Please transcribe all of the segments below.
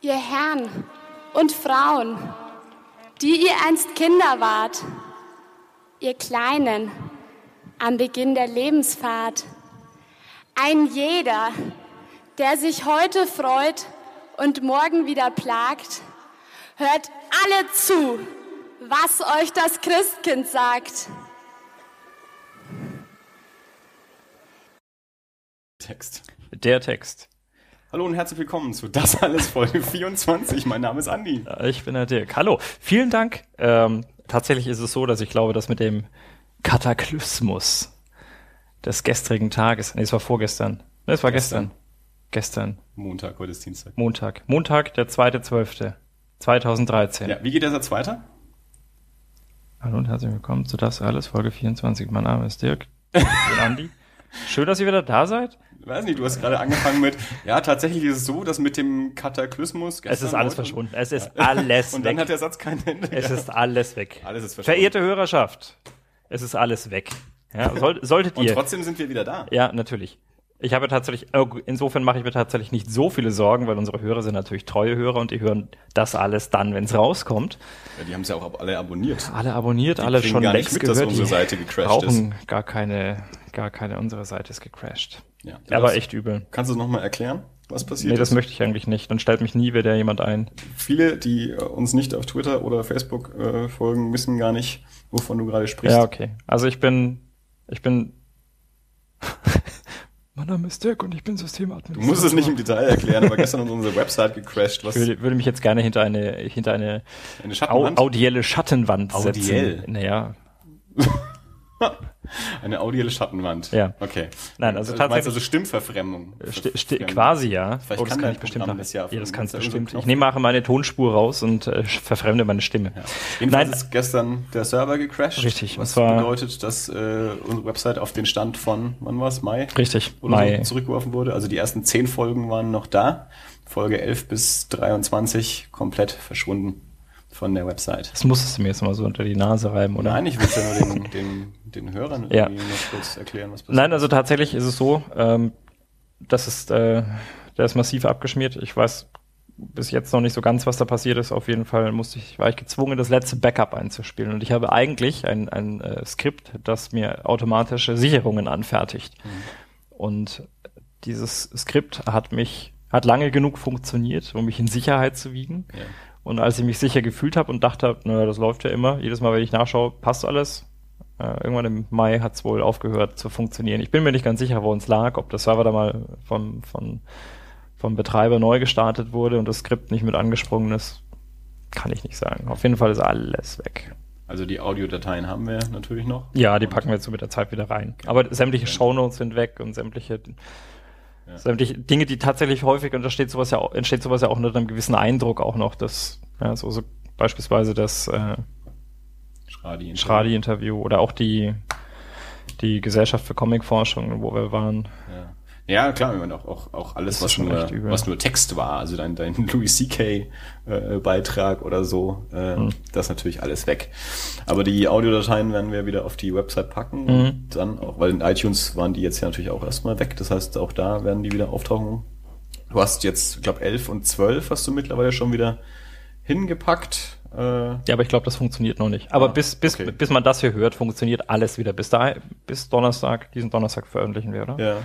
ihr Herren und Frauen, die ihr einst Kinder wart, ihr Kleinen am Beginn der Lebensfahrt, ein jeder, der sich heute freut und morgen wieder plagt, hört alle zu, was euch das Christkind sagt. Text. Der Text. Hallo und herzlich willkommen zu Das alles Folge 24. Mein Name ist Andi. Ich bin der Dirk. Hallo. Vielen Dank. Ähm, tatsächlich ist es so, dass ich glaube, dass mit dem Kataklysmus des gestrigen Tages, nee, es war vorgestern. Nee, es war gestern. Gestern. Montag, heute ist Dienstag. Montag. Montag, der 2.12.2013. Ja, wie geht der Satz weiter? Hallo und herzlich willkommen zu Das alles Folge 24. Mein Name ist Dirk. Ich bin Andi. Schön, dass ihr wieder da seid. Weiß nicht, du hast gerade angefangen mit, ja, tatsächlich ist es so, dass mit dem Kataklysmus Es ist alles verschwunden. Es ist alles Und weg. dann hat der Satz kein Ende. Es ist alles weg. Alles ist verschwunden. Verehrte Hörerschaft, es ist alles weg. Ja, soll, solltet Und ihr. trotzdem sind wir wieder da. Ja, natürlich. Ich habe tatsächlich, äh, insofern mache ich mir tatsächlich nicht so viele Sorgen, weil unsere Hörer sind natürlich treue Hörer und die hören das alles dann, wenn es rauskommt. Ja, die haben es ja auch alle abonniert. Alle abonniert, alle kriegen schon gar nicht längst mit, dass gehört. unsere die Seite gecrashed brauchen gar keine, gar keine, unsere Seite ist gecrashed. Ja. Aber Das- echt übel. Kannst du es nochmal erklären, was passiert Nee, das ist? möchte ich eigentlich nicht. Dann stellt mich nie wieder jemand ein. Viele, die äh, uns nicht auf Twitter oder Facebook äh, folgen, wissen gar nicht, wovon du gerade sprichst. Ja, okay. Also ich bin, ich bin, mein Name ist Dirk und ich bin Du Systemadministrator. musst es nicht im Detail erklären, aber gestern ist unsere Website gecrashed, was Ich würde, würde mich jetzt gerne hinter eine, hinter eine eine au Schattenwand, audielle Schattenwand Audiell? setzen. Naja, eine audielle Schattenwand. Ja. Okay. Nein, also Du meinst tatsächlich- also Stimmverfremdung. sti sti quasi ja. Vielleicht oh, das kann kann ich bestimmt machen. ja ja, das kannst du bestimmt. Ich nehme meine Tonspur raus und äh, verfremde meine Stimme. Ja. Jedenfalls Nein. ist gestern der Server gecrashed. Richtig, Was bedeutet, dass äh, unsere Website auf den Stand von, wann war's, Mai? Richtig. Oder Mai. so zurückgeworfen wurde. Also die ersten zehn Folgen waren noch da. Folge 11 bis 23 komplett verschwunden von der Website. Das musstest du mir jetzt mal so unter die Nase reiben, oder? Nein, ich will ja nur den, den, den Hörern Ja. noch kurz erklären, was passiert. Nein, also tatsächlich ist es so, ähm, das ist, äh, der ist massiv abgeschmiert. Ich weiß bis jetzt noch nicht so ganz, was da passiert ist. Auf jeden Fall musste ich, war ich gezwungen, das letzte Backup einzuspielen. Und ich habe eigentlich ein, ein äh, Skript, das mir automatische Sicherungen anfertigt. Und dieses Skript hat mich, hat lange genug funktioniert, um mich in Sicherheit zu wiegen. Ja. Und als ich mich sicher gefühlt habe und dachte, naja, das läuft ja immer, jedes Mal, wenn ich nachschaue, passt alles. Äh, irgendwann im Mai hat es wohl aufgehört zu funktionieren. Ich bin mir nicht ganz sicher, wo uns lag, ob das Server da mal vom, vom, vom Betreiber neu gestartet wurde und das Skript nicht mit angesprungen ist. Kann ich nicht sagen. Auf jeden Fall ist alles weg. Also die Audiodateien haben wir natürlich noch. Ja, die Und- packen wir jetzt so mit der Zeit wieder rein. Aber sämtliche Shownotes sind weg und sämtliche, Ja. sämtliche Dinge, die tatsächlich häufig, und da steht sowas ja auch, entsteht sowas ja auch unter einem gewissen Eindruck auch noch, dass, ja, so, so beispielsweise das äh, Schradi. Schradi-Interview oder auch die, die Gesellschaft für Comicforschung, wo wir waren. Ja. Ja, klar, ich meine, auch, auch, auch alles, was nur, was nur Text war, also dein, dein Louis C.K. äh, oder so, äh, Hm. das ist natürlich alles weg. Aber die Audiodateien werden wir wieder auf die Website packen Mhm. und dann auch, weil in iTunes waren die jetzt ja natürlich auch erstmal weg, das heißt, auch da werden die wieder auftauchen. Du hast jetzt, ich glaube, 11 und 12 hast du mittlerweile schon wieder hingepackt. Äh, Ja, aber ich glaube, das funktioniert noch nicht. Aber Ah, bis, bis, okay. bis man das hier hört, funktioniert alles wieder. Bis da, bis Donnerstag, diesen Donnerstag veröffentlichen wir, oder? ja.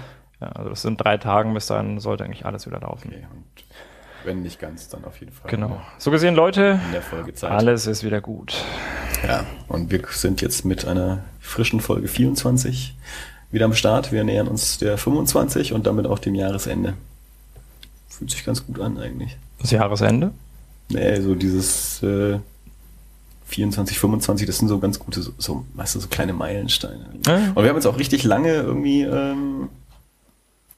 Ja, also das sind drei Tagen, bis dahin sollte eigentlich alles wieder laufen. Okay, und wenn nicht ganz, dann auf jeden Fall. Genau. So gesehen, Leute, In der Folgezeit. alles ist wieder gut. Ja, und wir sind jetzt mit einer frischen Folge 24 wieder am Start. Wir nähern uns der 25 und damit auch dem Jahresende. Fühlt sich ganz gut an eigentlich. Das Jahresende. Nee, so dieses äh, 24, 25, das sind so ganz gute, so, so weißt du, so kleine Meilensteine. Ja. Und wir haben jetzt auch richtig lange irgendwie ähm,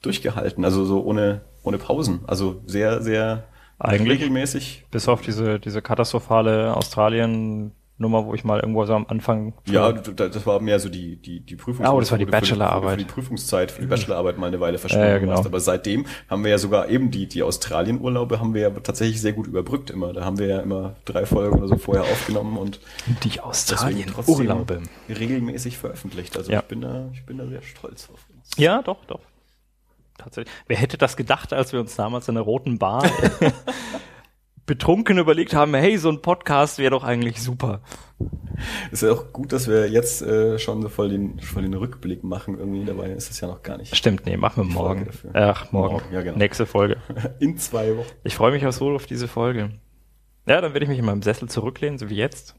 durchgehalten, also so ohne, ohne Pausen. Also sehr, sehr Eigentlich. regelmäßig. Bis auf diese, diese katastrophale Australien-Nummer, wo ich mal irgendwo so am Anfang. Ja, das war mehr so die, die, die Prüfung. Ah, oh, das war die für Bachelorarbeit. Für die Prüfungszeit, für die Bachelorarbeit mal eine Weile verschwunden Ja, genau. warst. Aber seitdem haben wir ja sogar eben die, die Australien-Urlaube haben wir ja tatsächlich sehr gut überbrückt immer. Da haben wir ja immer drei Folgen oder so vorher aufgenommen und die Australien-Urlaube. regelmäßig veröffentlicht. Also Ja. ich bin da, ich bin da sehr stolz auf uns. Ja, doch, doch. Tatsächlich. Wer hätte das gedacht, als wir uns damals in der roten Bar betrunken überlegt haben, hey, so ein Podcast wäre doch eigentlich super. Ist ja auch gut, dass wir jetzt äh, schon so voll den, voll den Rückblick machen. Irgendwie dabei ist es ja noch gar nicht. Stimmt, nee, machen wir morgen. Ach, morgen. morgen ja, genau. Nächste Folge. In zwei Wochen. Ich freue mich auch so auf diese Folge. Ja, dann werde ich mich in meinem Sessel zurücklehnen, so wie jetzt.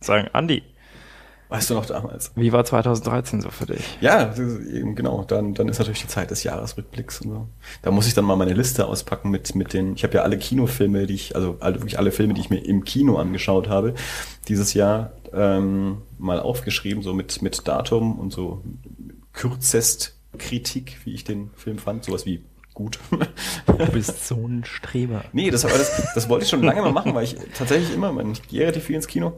Sagen, Andi, Weißt du noch damals? Wie war 2013 so für dich? Ja, eben genau. Dann, dann ist natürlich die Zeit des Jahresrückblicks und so. Da muss ich dann mal meine Liste auspacken mit, mit den, ich habe ja alle Kinofilme, die ich, also wirklich alle Filme, die ich mir im Kino angeschaut habe, dieses Jahr ähm, mal aufgeschrieben, so mit, mit Datum und so kürzest Kritik, wie ich den Film fand. Sowas wie gut. Du bist so ein Streber. Nee, das, das, das wollte ich schon lange mal machen, weil ich tatsächlich immer, ich gehe relativ viel ins Kino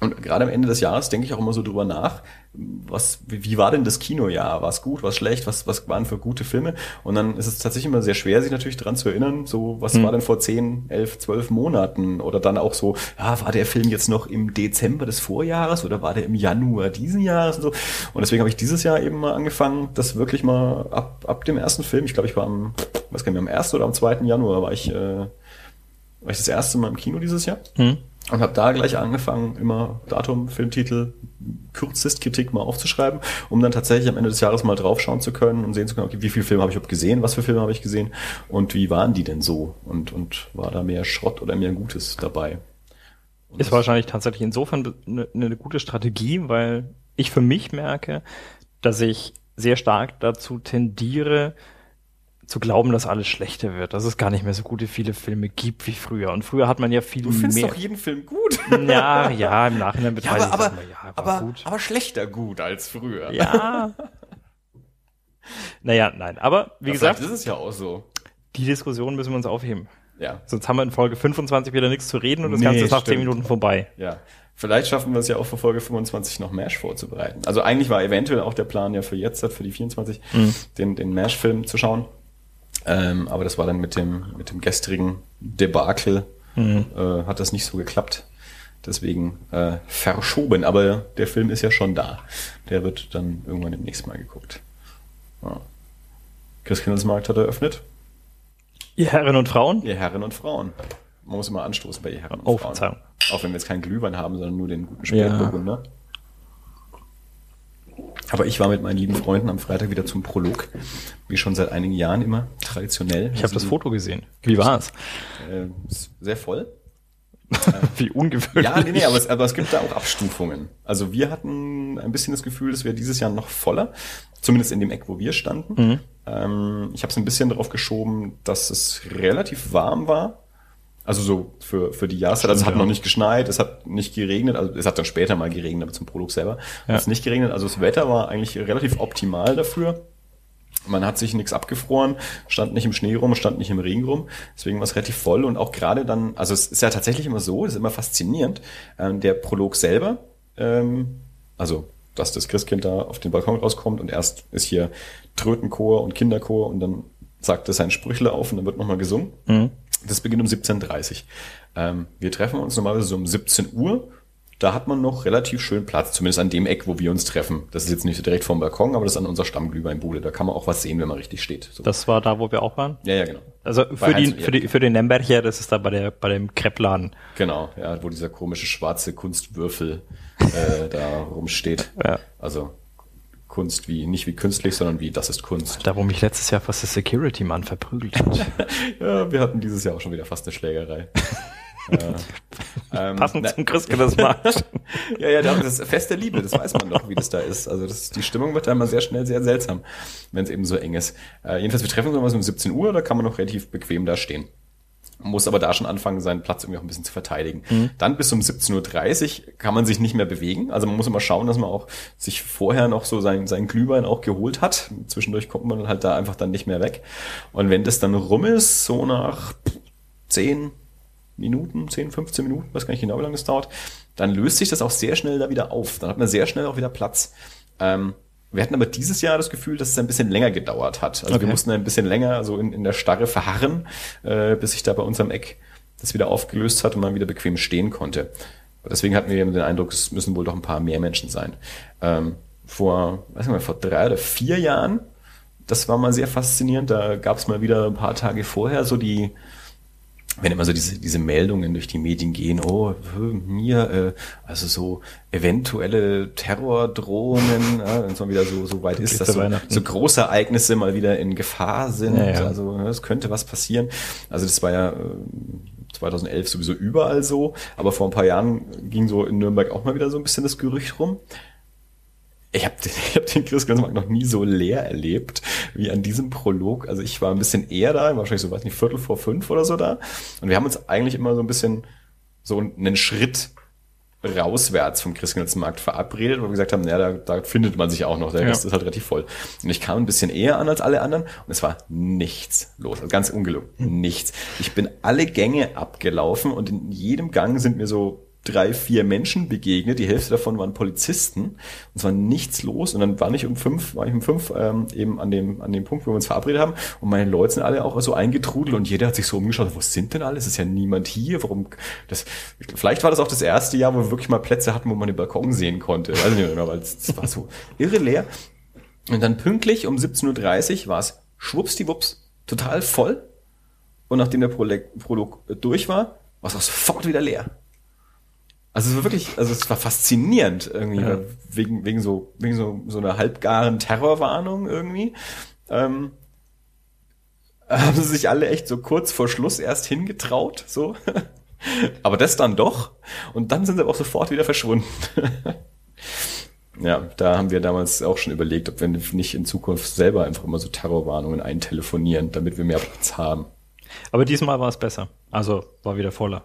und gerade am Ende des Jahres denke ich auch immer so drüber nach, was, wie war denn das Kinojahr? War es gut, war es schlecht? Was, was waren für gute Filme? Und dann ist es tatsächlich immer sehr schwer, sich natürlich daran zu erinnern, so, was hm. war denn vor zehn, elf, zwölf Monaten? Oder dann auch so, ja, war der Film jetzt noch im Dezember des Vorjahres oder war der im Januar diesen Jahres und so? Und deswegen habe ich dieses Jahr eben mal angefangen, das wirklich mal ab, ab dem ersten Film, ich glaube, ich war am, weiß gar nicht am ersten oder am zweiten Januar war ich, äh, war ich das erste Mal im Kino dieses Jahr. Hm und habe da gleich angefangen, immer Datum, Filmtitel, Kürzestkritik mal aufzuschreiben, um dann tatsächlich am Ende des Jahres mal draufschauen zu können und sehen zu können, okay, wie viele Filme habe ich überhaupt gesehen, was für Filme habe ich gesehen und wie waren die denn so und, und war da mehr Schrott oder mehr Gutes dabei. Und ist wahrscheinlich tatsächlich insofern eine, eine gute Strategie, weil ich für mich merke, dass ich sehr stark dazu tendiere, zu glauben, dass alles schlechter wird, dass es gar nicht mehr so gute viele Filme gibt wie früher. Und früher hat man ja viel mehr. Du findest doch jeden Film gut. Ja, ja, im Nachhinein betrachte ja, aber, ich aber, ja, aber, gut. aber schlechter gut als früher. Ja. naja, nein, aber wie ja, gesagt. Das ist ja auch so. Die Diskussion müssen wir uns aufheben. Ja. Sonst haben wir in Folge 25 wieder nichts zu reden und das nee, Ganze ist nach stimmt. 10 Minuten vorbei. Ja. Vielleicht schaffen wir es ja auch für Folge 25 noch MASH vorzubereiten. Also eigentlich war eventuell auch der Plan ja für jetzt, für die 24, mhm. den, den MASH-Film zu schauen. Ähm, aber das war dann mit dem, mit dem gestrigen Debakel, mhm. äh, hat das nicht so geklappt. Deswegen äh, verschoben. Aber der Film ist ja schon da. Der wird dann irgendwann demnächst mal geguckt. Ja. Christkindlesmarkt hat eröffnet. Ihr Herren und Frauen? Ihr Herren und Frauen. Man muss immer anstoßen bei ihr Herren und oh, Frauen. Verzeihung. Auch wenn wir jetzt keinen Glühwein haben, sondern nur den guten Spätburgunder. Ja. Aber ich war mit meinen lieben Freunden am Freitag wieder zum Prolog, wie schon seit einigen Jahren immer, traditionell. Ich habe das Foto gesehen. Wie war es? Äh, sehr voll. wie ungewöhnlich. Ja, nee, nee, aber es, aber es gibt da auch Abstufungen. Also wir hatten ein bisschen das Gefühl, dass wir dieses Jahr noch voller, zumindest in dem Eck, wo wir standen. Mhm. Ähm, ich habe es ein bisschen darauf geschoben, dass es relativ warm war also so für, für die Jahreszeit. Also es hat ja. noch nicht geschneit, es hat nicht geregnet, also es hat dann später mal geregnet, aber zum Prolog selber ja. hat es nicht geregnet. Also das Wetter war eigentlich relativ optimal dafür. Man hat sich nichts abgefroren, stand nicht im Schnee rum, stand nicht im Regen rum. Deswegen war es relativ voll und auch gerade dann, also es ist ja tatsächlich immer so, es ist immer faszinierend, ähm, der Prolog selber, ähm, also dass das Christkind da auf den Balkon rauskommt und erst ist hier Trötenchor und Kinderchor und dann sagt er sein Sprüchle auf und dann wird nochmal gesungen. Mhm. Das beginnt um 17.30 Uhr. Ähm, wir treffen uns normalerweise so um 17 Uhr. Da hat man noch relativ schön Platz, zumindest an dem Eck, wo wir uns treffen. Das ist jetzt nicht direkt vom Balkon, aber das ist an unserer Stammglühweinbude. Da kann man auch was sehen, wenn man richtig steht. So. Das war da, wo wir auch waren? Ja, ja, genau. Also für, die, für, die, für den Lemberger, das ist da bei, der, bei dem Kreppladen. Genau, ja, wo dieser komische schwarze Kunstwürfel äh, da rumsteht. Ja. Also Kunst wie, nicht wie künstlich, sondern wie das ist Kunst. Da, wo mich letztes Jahr fast der Security-Mann verprügelt hat. ja, wir hatten dieses Jahr auch schon wieder fast eine Schlägerei. äh, ähm, Passend na, zum Christkindlesmarkt. ja, ja, das ist Fest der Liebe, das weiß man doch, wie das da ist. Also das, die Stimmung wird da immer sehr schnell sehr seltsam, wenn es eben so eng ist. Äh, jedenfalls, wir treffen uns um 17 Uhr, da kann man noch relativ bequem da stehen muss aber da schon anfangen, seinen Platz irgendwie auch ein bisschen zu verteidigen. Mhm. Dann bis um 17.30 Uhr kann man sich nicht mehr bewegen. Also man muss immer schauen, dass man auch sich vorher noch so sein, sein Glühwein auch geholt hat. Zwischendurch kommt man halt da einfach dann nicht mehr weg. Und wenn das dann rum ist, so nach 10 Minuten, 10, 15 Minuten, weiß gar nicht genau, wie lange das dauert, dann löst sich das auch sehr schnell da wieder auf. Dann hat man sehr schnell auch wieder Platz. Ähm, wir hatten aber dieses Jahr das Gefühl, dass es ein bisschen länger gedauert hat. Also okay. wir mussten ein bisschen länger so in, in der Starre verharren, äh, bis sich da bei uns am Eck das wieder aufgelöst hat und man wieder bequem stehen konnte. Deswegen hatten wir den Eindruck, es müssen wohl doch ein paar mehr Menschen sein. Ähm, vor, weiß nicht mal, vor drei oder vier Jahren, das war mal sehr faszinierend. Da gab es mal wieder ein paar Tage vorher so die wenn immer so diese, diese Meldungen durch die Medien gehen, oh, mir, äh, also so eventuelle Terrordrohungen, ja, wenn es mal wieder so, so weit ist, dass so, so große Ereignisse mal wieder in Gefahr sind, ja, ja. also es könnte was passieren. Also das war ja äh, 2011 sowieso überall so, aber vor ein paar Jahren ging so in Nürnberg auch mal wieder so ein bisschen das Gerücht rum. Ich habe ich hab den Christkindlesmarkt noch nie so leer erlebt wie an diesem Prolog. Also ich war ein bisschen eher da, wahrscheinlich so, weiß nicht, Viertel vor fünf oder so da. Und wir haben uns eigentlich immer so ein bisschen so einen Schritt rauswärts vom Christkindlesmarkt verabredet, wo wir gesagt haben, naja, da, da findet man sich auch noch. Der ja. Rest ist halt relativ voll. Und ich kam ein bisschen eher an als alle anderen und es war nichts los. Also ganz ungelungen. Hm. Nichts. Ich bin alle Gänge abgelaufen und in jedem Gang sind mir so drei, vier Menschen begegnet. Die Hälfte davon waren Polizisten. Und es war nichts los. Und dann war ich um fünf, war ich um fünf ähm, eben an dem, an dem Punkt, wo wir uns verabredet haben. Und meine Leute sind alle auch so eingetrudelt und jeder hat sich so umgeschaut, wo sind denn alle? Es ist ja niemand hier. Warum? Das, vielleicht war das auch das erste Jahr, wo wir wirklich mal Plätze hatten, wo man den Balkon sehen konnte. Weiß nicht mehr, weil es war so irre leer. Und dann pünktlich um 17.30 Uhr war es schwuppsdiwupps total voll. Und nachdem der Prolog durch war, war es auch sofort wieder leer. Also es war wirklich, also es war faszinierend irgendwie, ja. wegen, wegen so, wegen so, so einer halbgaren Terrorwarnung irgendwie. Ähm, haben sie sich alle echt so kurz vor Schluss erst hingetraut, so. Aber das dann doch. Und dann sind sie auch sofort wieder verschwunden. ja, da haben wir damals auch schon überlegt, ob wir nicht in Zukunft selber einfach immer so Terrorwarnungen eintelefonieren, damit wir mehr Platz haben. Aber diesmal war es besser. Also war wieder voller.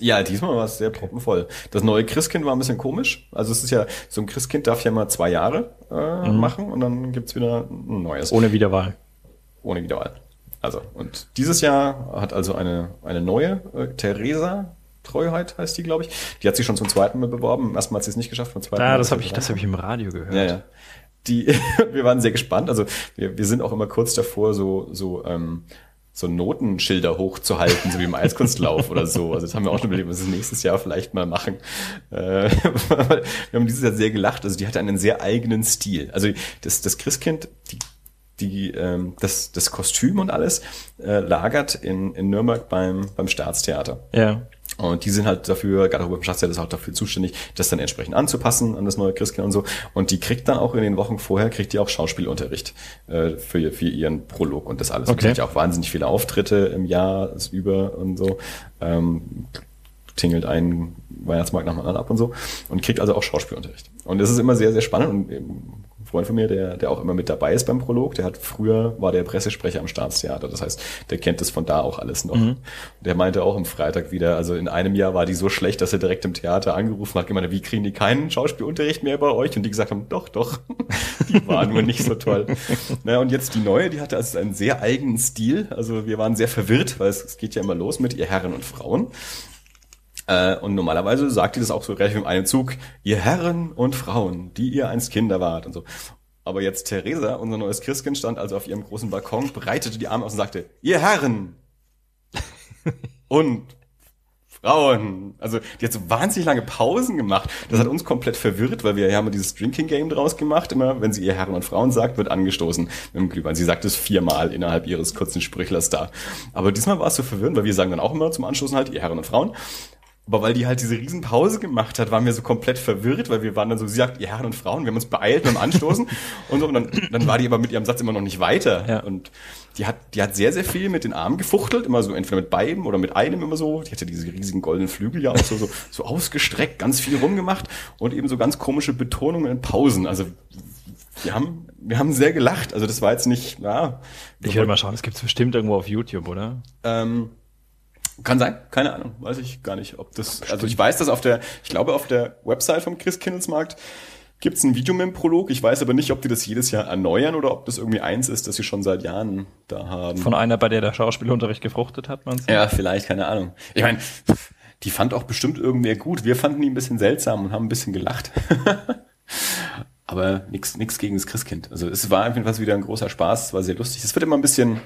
Ja, diesmal war es sehr proppenvoll. Das neue Christkind war ein bisschen komisch. Also es ist ja, so ein Christkind darf ja mal zwei Jahre äh, mhm. machen und dann gibt's wieder ein neues. Ohne Wiederwahl. Ohne Wiederwahl. Also, und dieses Jahr hat also eine, eine neue, äh, Theresa Treuheit heißt die, glaube ich. Die hat sich schon zum zweiten Mal beworben. Erstmal hat sie es nicht geschafft, beim zweiten Ja, Mal das habe ich, das habe ich im Radio gehört. Ja, ja. Die, wir waren sehr gespannt. Also wir, wir sind auch immer kurz davor, so, so ähm, so Notenschilder hochzuhalten, so wie im Eiskunstlauf oder so. Also das haben wir auch schon überlegt, was wir nächstes Jahr vielleicht mal machen. Äh, wir haben dieses Jahr sehr gelacht. Also die hatte einen sehr eigenen Stil. Also das, das Christkind, die, die, ähm, das, das Kostüm und alles äh, lagert in, in Nürnberg beim, beim Staatstheater. Ja. Und die sind halt dafür, gerade Robert Schatzert ist auch dafür zuständig, das dann entsprechend anzupassen an das neue Christkind und so. Und die kriegt dann auch in den Wochen vorher, kriegt die auch Schauspielunterricht äh, für, für ihren Prolog und das alles. Okay. Und auch wahnsinnig viele Auftritte im Jahr über und so. Ähm, tingelt einen Weihnachtsmarkt nach dem anderen ab und so und kriegt also auch Schauspielunterricht. Und das ist immer sehr, sehr spannend und Freund von mir, der, der auch immer mit dabei ist beim Prolog, der hat früher, war der Pressesprecher am Staatstheater. Das heißt, der kennt das von da auch alles noch. Mhm. Der meinte auch am Freitag wieder, also in einem Jahr war die so schlecht, dass er direkt im Theater angerufen hat, gemeint, wie kriegen die keinen Schauspielunterricht mehr bei euch? Und die gesagt haben, doch, doch, die waren nur nicht so toll. naja, und jetzt die neue, die hatte also einen sehr eigenen Stil. Also wir waren sehr verwirrt, weil es, es geht ja immer los mit ihr Herren und Frauen. Äh, und normalerweise sagt die das auch so relativ in einem Zug, ihr Herren und Frauen, die ihr einst Kinder wart und so. Aber jetzt Theresa, unser neues Christkind, stand also auf ihrem großen Balkon, breitete die Arme aus und sagte, ihr Herren und Frauen. Also die hat so wahnsinnig lange Pausen gemacht. Das hat uns komplett verwirrt, weil wir haben dieses Drinking Game draus gemacht. Immer, wenn sie ihr Herren und Frauen sagt, wird angestoßen mit dem Glühwein. Sie sagt es viermal innerhalb ihres kurzen Sprüchlers da. Aber diesmal war es so verwirrend, weil wir sagen dann auch immer zum Anstoßen halt ihr Herren und Frauen. Aber weil die halt diese Riesenpause gemacht hat, waren wir so komplett verwirrt, weil wir waren dann so, sie sagt, ihr Herren und Frauen, wir haben uns beeilt beim Anstoßen und so, und dann, dann war die aber mit ihrem Satz immer noch nicht weiter. Ja. Und die hat, die hat sehr, sehr viel mit den Armen gefuchtelt, immer so entweder mit beiden oder mit einem immer so. Die hatte diese riesigen goldenen Flügel ja auch so, so, so ausgestreckt, ganz viel rumgemacht und eben so ganz komische Betonungen in Pausen. Also wir haben, wir haben sehr gelacht. Also das war jetzt nicht, ja. Ich werde mal schauen, es gibt bestimmt irgendwo auf YouTube, oder? Ähm, kann sein, keine Ahnung, weiß ich gar nicht, ob das. Also ich weiß, dass auf der, ich glaube auf der Website vom Chris Kindelsmarkt gibt's ein Video mit dem Prolog. Ich weiß aber nicht, ob die das jedes Jahr erneuern oder ob das irgendwie eins ist, das sie schon seit Jahren da haben. Von einer, bei der der Schauspielunterricht gefruchtet hat, man Ja, vielleicht, keine Ahnung. Ich meine, die fand auch bestimmt irgendwer gut. Wir fanden die ein bisschen seltsam und haben ein bisschen gelacht. aber nichts nix gegen das Christkind. Also es war einfach wieder ein großer Spaß, es war sehr lustig. Es wird immer ein bisschen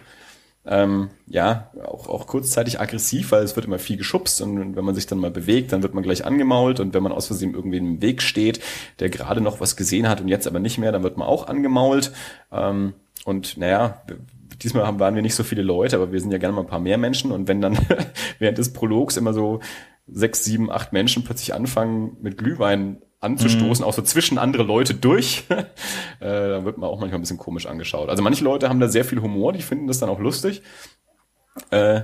ähm, ja, auch, auch kurzzeitig aggressiv, weil es wird immer viel geschubst und wenn man sich dann mal bewegt, dann wird man gleich angemault und wenn man aus Versehen irgendwie im Weg steht, der gerade noch was gesehen hat und jetzt aber nicht mehr, dann wird man auch angemault. Ähm, und naja, diesmal haben, waren wir nicht so viele Leute, aber wir sind ja gerne mal ein paar mehr Menschen und wenn dann während des Prologs immer so sechs, sieben, acht Menschen plötzlich anfangen mit Glühwein anzustoßen, mhm. auch so zwischen andere Leute durch, äh, da wird man auch manchmal ein bisschen komisch angeschaut. Also manche Leute haben da sehr viel Humor, die finden das dann auch lustig. Äh,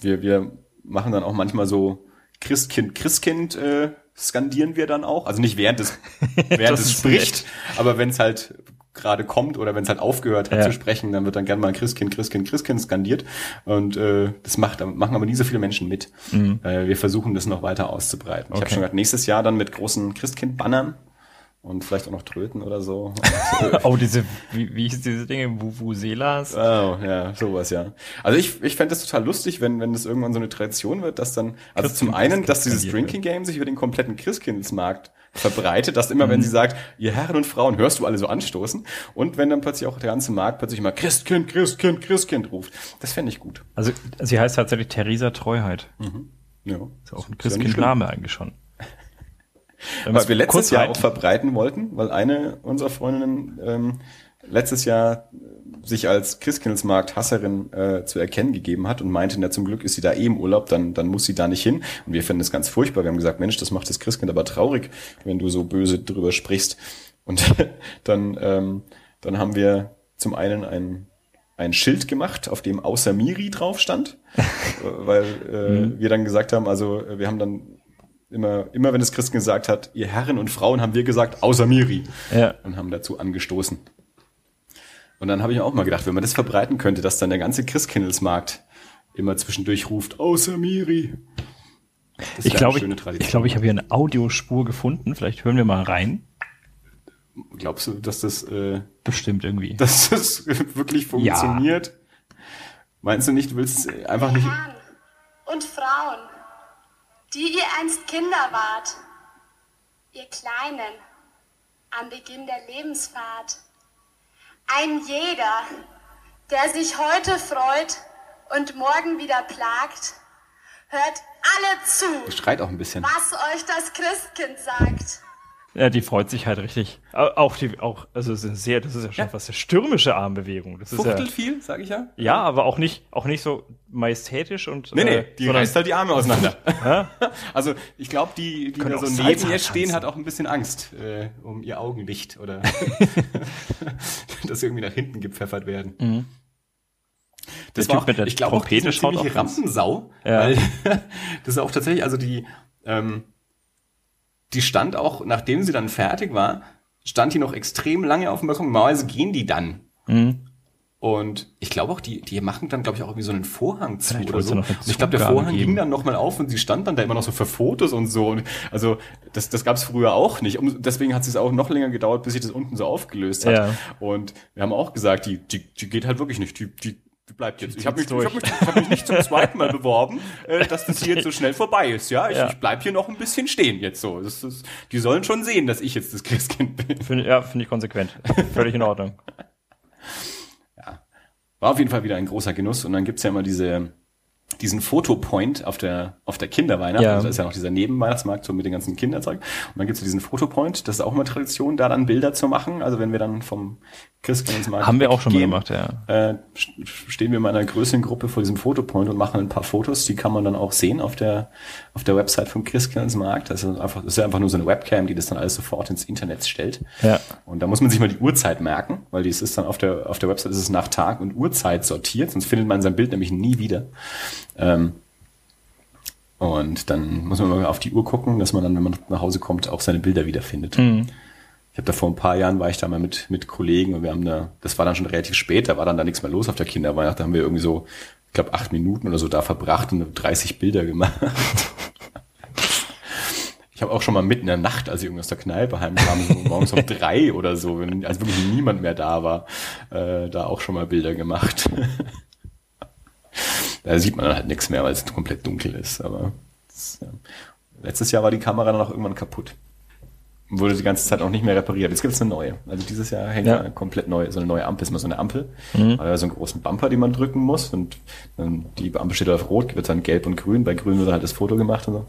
wir, wir machen dann auch manchmal so Christkind, Christkind äh, skandieren wir dann auch. Also nicht während es, während es spricht, aber wenn es halt gerade kommt oder wenn es halt aufgehört hat ja. zu sprechen, dann wird dann gerne mal Christkind, Christkind, Christkind skandiert. Und äh, das macht, machen aber nie so viele Menschen mit. Mhm. Äh, wir versuchen das noch weiter auszubreiten. Okay. Ich habe schon gesagt, nächstes Jahr dann mit großen Christkind-Bannern und vielleicht auch noch Tröten oder so. oh, diese, wie, wie hieß diese Dinge? Vuvuzelas? Oh, ja, sowas, ja. Also ich, ich fände das total lustig, wenn, wenn das irgendwann so eine Tradition wird, dass dann, also zum einen, dass dieses Drinking Game sich über den kompletten Christkindsmarkt verbreitet, dass immer, mhm. wenn sie sagt, ihr Herren und Frauen, hörst du alle so anstoßen und wenn dann plötzlich auch der ganze Markt plötzlich mal Christkind, Christkind, Christkind ruft. Das fände ich gut. Also sie heißt tatsächlich Theresa Treuheit. Mhm. Ja. Ist auch ein Christkind-Name eigentlich schon. Was wir letztes Jahr auch verbreiten wollten, weil eine unserer Freundinnen ähm, letztes Jahr sich als Christkindlesmarkt-Hasserin äh, zu erkennen gegeben hat und meinte, na zum Glück ist sie da eh im Urlaub, dann, dann muss sie da nicht hin. Und wir finden das ganz furchtbar. Wir haben gesagt, Mensch, das macht das Christkind aber traurig, wenn du so böse drüber sprichst. Und dann, ähm, dann haben wir zum einen ein, ein Schild gemacht, auf dem außer Miri drauf stand, weil äh, mhm. wir dann gesagt haben, also wir haben dann immer, immer wenn das Christen gesagt hat, ihr Herren und Frauen, haben wir gesagt, außer Miri. Ja. Und haben dazu angestoßen. Und dann habe ich auch mal gedacht, wenn man das verbreiten könnte, dass dann der ganze Christkindlesmarkt immer zwischendurch ruft, außer Miri. Ich glaube, ich, ich, glaub, ich habe hier eine Audiospur gefunden. Vielleicht hören wir mal rein. Glaubst du, dass das äh, bestimmt irgendwie, dass das wirklich funktioniert? Ja. Meinst du nicht, du willst einfach nicht Herren und Frauen, die ihr einst Kinder wart, ihr Kleinen, am Beginn der Lebensfahrt. Ein jeder, der sich heute freut und morgen wieder plagt, hört alle zu. Schreit auch ein bisschen. Was euch das Christkind sagt. Ja, die freut sich halt richtig. Auch die, auch, also es ist sehr, das ist ja schon ja. fast eine stürmische Armbewegung. Das Fuchtelt ist ja, viel, sag ich ja. Ja, aber auch nicht, auch nicht so majestätisch und. Nee, nee, äh, die reißt halt die Arme auseinander. also ich glaube, die, die da so neben ihr stehen, hat auch ein bisschen Angst äh, um ihr Augenlicht oder dass sie irgendwie nach hinten gepfeffert werden. Mhm. Das war auch, mit der ich glaube, auch eine ziemliche Rampensau, ja. weil das ist auch tatsächlich, also die, ähm, die stand auch, nachdem sie dann fertig war, stand die noch extrem lange auf dem Balkon. Normalerweise gehen die dann. Mhm. Und ich glaube auch, die, die machen dann, glaube ich, auch irgendwie so einen Vorhang zu Vielleicht oder so. Und ich glaube, der Vorhang geben. ging dann nochmal auf und sie stand dann da immer noch so für Fotos und so. Und also das, das gab es früher auch nicht. Um, deswegen hat es auch noch länger gedauert, bis sich das unten so aufgelöst hat. Ja. Und wir haben auch gesagt, die, die, die geht halt wirklich nicht. Die, die bleibt jetzt. Ich habe mich, ich hab mich, ich hab mich nicht zum zweiten Mal beworben, äh, dass das hier jetzt so schnell vorbei ist. Ja, ich, ja. ich bleib hier noch ein bisschen stehen jetzt so. Das ist, die sollen schon sehen, dass ich jetzt das Christkind bin. Find, ja, finde ich konsequent. Völlig in Ordnung. Ja, war auf jeden Fall wieder ein großer Genuss. Und dann gibt's ja immer diese diesen Fotopoint auf der auf der Kinderweihnacht. Ja. Also da ist ja noch dieser Nebenweihnachtsmarkt so mit den ganzen Kinderzeug. Und dann gibt's ja diesen Fotopoint. Das ist auch immer Tradition, da dann Bilder zu machen. Also wenn wir dann vom Christkindlesmarkt haben wir auch schon gehen, mal gemacht, ja. Äh, stehen wir in einer größeren Gruppe vor diesem Fotopoint und machen ein paar Fotos. Die kann man dann auch sehen auf der auf der Website vom Christkindlesmarkt. Das ist einfach das ist einfach nur so eine Webcam, die das dann alles sofort ins Internet stellt. Ja. Und da muss man sich mal die Uhrzeit merken, weil dies ist dann auf der auf der Website ist es nach Tag und Uhrzeit sortiert, sonst findet man sein Bild nämlich nie wieder. Ähm, und dann muss man mal auf die Uhr gucken, dass man dann, wenn man nach Hause kommt, auch seine Bilder wiederfindet. Mhm. Ich habe da vor ein paar Jahren war ich da mal mit mit Kollegen und wir haben da, das war dann schon relativ spät, da war dann da nichts mehr los auf der Kinderweihnacht. Da haben wir irgendwie so, glaube, acht Minuten oder so da verbracht und 30 Bilder gemacht. Ich habe auch schon mal mitten in der Nacht, als ich irgendwie aus der Kneipe heimkam, so morgens um drei oder so, wenn, als wirklich niemand mehr da war, äh, da auch schon mal Bilder gemacht. Da sieht man dann halt nichts mehr, weil es komplett dunkel ist. Aber das, ja. letztes Jahr war die Kamera dann auch irgendwann kaputt. Wurde die ganze Zeit auch nicht mehr repariert. Jetzt gibt es eine neue. Also dieses Jahr hängt ja. komplett neu, so eine neue Ampel, ist mal so eine Ampel. Mhm. Also so einen großen Bumper, den man drücken muss. Und dann die Ampel steht auf Rot, wird dann gelb und grün. Bei grün wird halt das Foto gemacht und so.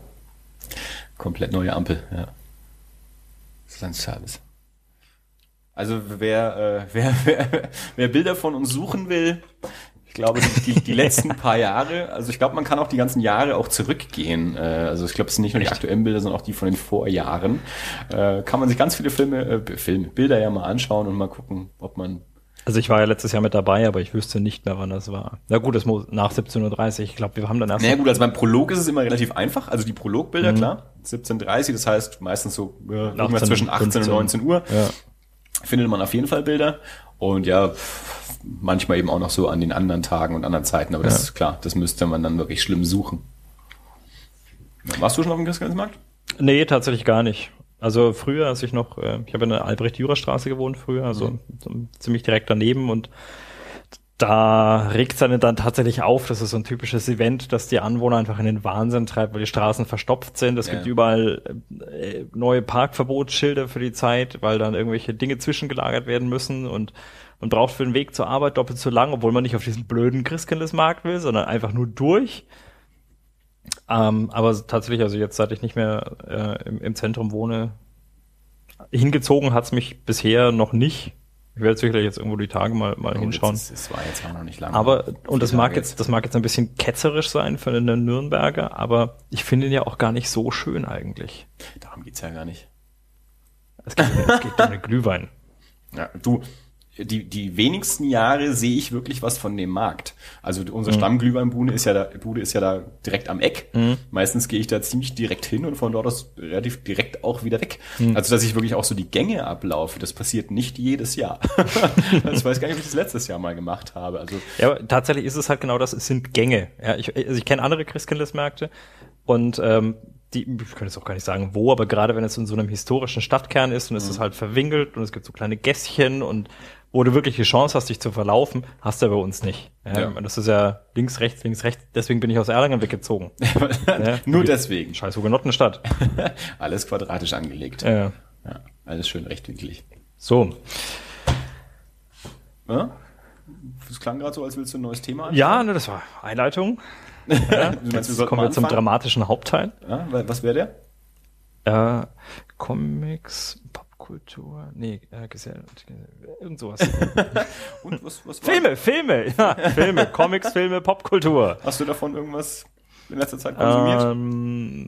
Komplett neue Ampel, ja. Das ist ein Service. Also wer, äh, wer, wer, wer Bilder von uns suchen will, glaube, die, die, die letzten paar Jahre, also ich glaube, man kann auch die ganzen Jahre auch zurückgehen. Äh, also ich glaube, es sind nicht nur die aktuellen Bilder, sondern auch die von den Vorjahren. Äh, kann man sich ganz viele Filme, äh, Filme, Bilder ja mal anschauen und mal gucken, ob man Also ich war ja letztes Jahr mit dabei, aber ich wüsste nicht mehr, wann das war. Na gut, das muss nach 17.30 Uhr. Ich glaube, wir haben dann erst. Naja gut, also beim Prolog ist es immer relativ einfach. Also die Prologbilder, klar, 17.30 das heißt meistens so äh, irgendwas 18, zwischen 18 15. und 19 Uhr. Ja. Findet man auf jeden Fall Bilder. Und ja, manchmal eben auch noch so an den anderen Tagen und anderen Zeiten. Aber das ist klar, das müsste man dann wirklich schlimm suchen. Warst du schon auf dem Christkindlesmarkt? Nee, tatsächlich gar nicht. Also früher, als ich noch, äh, ich habe in der Albrecht-Dürer-Straße gewohnt früher, also so ziemlich direkt daneben und da regt es dann tatsächlich auf, das ist so ein typisches Event, dass die Anwohner einfach in den Wahnsinn treibt, weil die Straßen verstopft sind. Es Ja. gibt überall äh, neue Parkverbotsschilder für die Zeit, weil dann irgendwelche Dinge zwischengelagert werden müssen und man braucht für den Weg zur Arbeit doppelt so lang, obwohl man nicht auf diesen blöden Christkindlesmarkt will, sondern einfach nur durch. Ähm, aber tatsächlich, also jetzt, seit ich nicht mehr äh, im, im Zentrum wohne, hingezogen hat's mich bisher noch nicht. Ich werde sicherlich jetzt irgendwo die Tage mal, mal hinschauen. Das, das war jetzt auch noch nicht lange. Aber, und das mag jetzt, das mag jetzt ein bisschen ketzerisch sein für den Nürnberger, aber ich finde ihn ja auch gar nicht so schön eigentlich. Darum geht's ja gar nicht. Es geht, es geht um den Glühwein. Ja, du, die, die wenigsten Jahre sehe ich wirklich was von dem Markt. Also unsere Stammglühweinbude ist ja da, Bude ist ja da direkt am Eck. Meistens gehe ich da ziemlich direkt hin und von dort aus relativ direkt auch wieder weg. Also dass ich wirklich auch so die Gänge ablaufe, das passiert nicht jedes Jahr. also ich weiß gar nicht, ob ich das letztes Jahr mal gemacht habe. Also Ja, aber tatsächlich ist es halt genau das, es sind Gänge. Ja, ich, also ich kenne andere Christkindlesmärkte und ähm, die, ich könnte jetzt auch gar nicht sagen wo, aber gerade wenn es in so einem historischen Stadtkern ist und es ist halt verwinkelt und es gibt so kleine Gässchen und wo du wirklich die Chance hast, dich zu verlaufen, hast du ja bei uns nicht. Ja, Ja. Das ist ja links, rechts, links, rechts. Deswegen bin ich aus Erlangen weggezogen. Ja. nur deswegen. Scheiß Hugenottenstadt. Alles quadratisch angelegt. Ja. Alles schön rechtwinklig. So. Das klang gerade so, als willst du ein neues Thema Ja, ne, das war Einleitung. Meinst, wir Jetzt sollten kommen wir zum dramatischen Hauptteil. Was wäre der? Äh, Comics, Popkultur, nee, äh, Gesell, irgend sowas. Und was, was war- Filme, Filme, ja, Filme, Comics, Filme, Popkultur. Hast du davon irgendwas in letzter Zeit konsumiert? Ähm,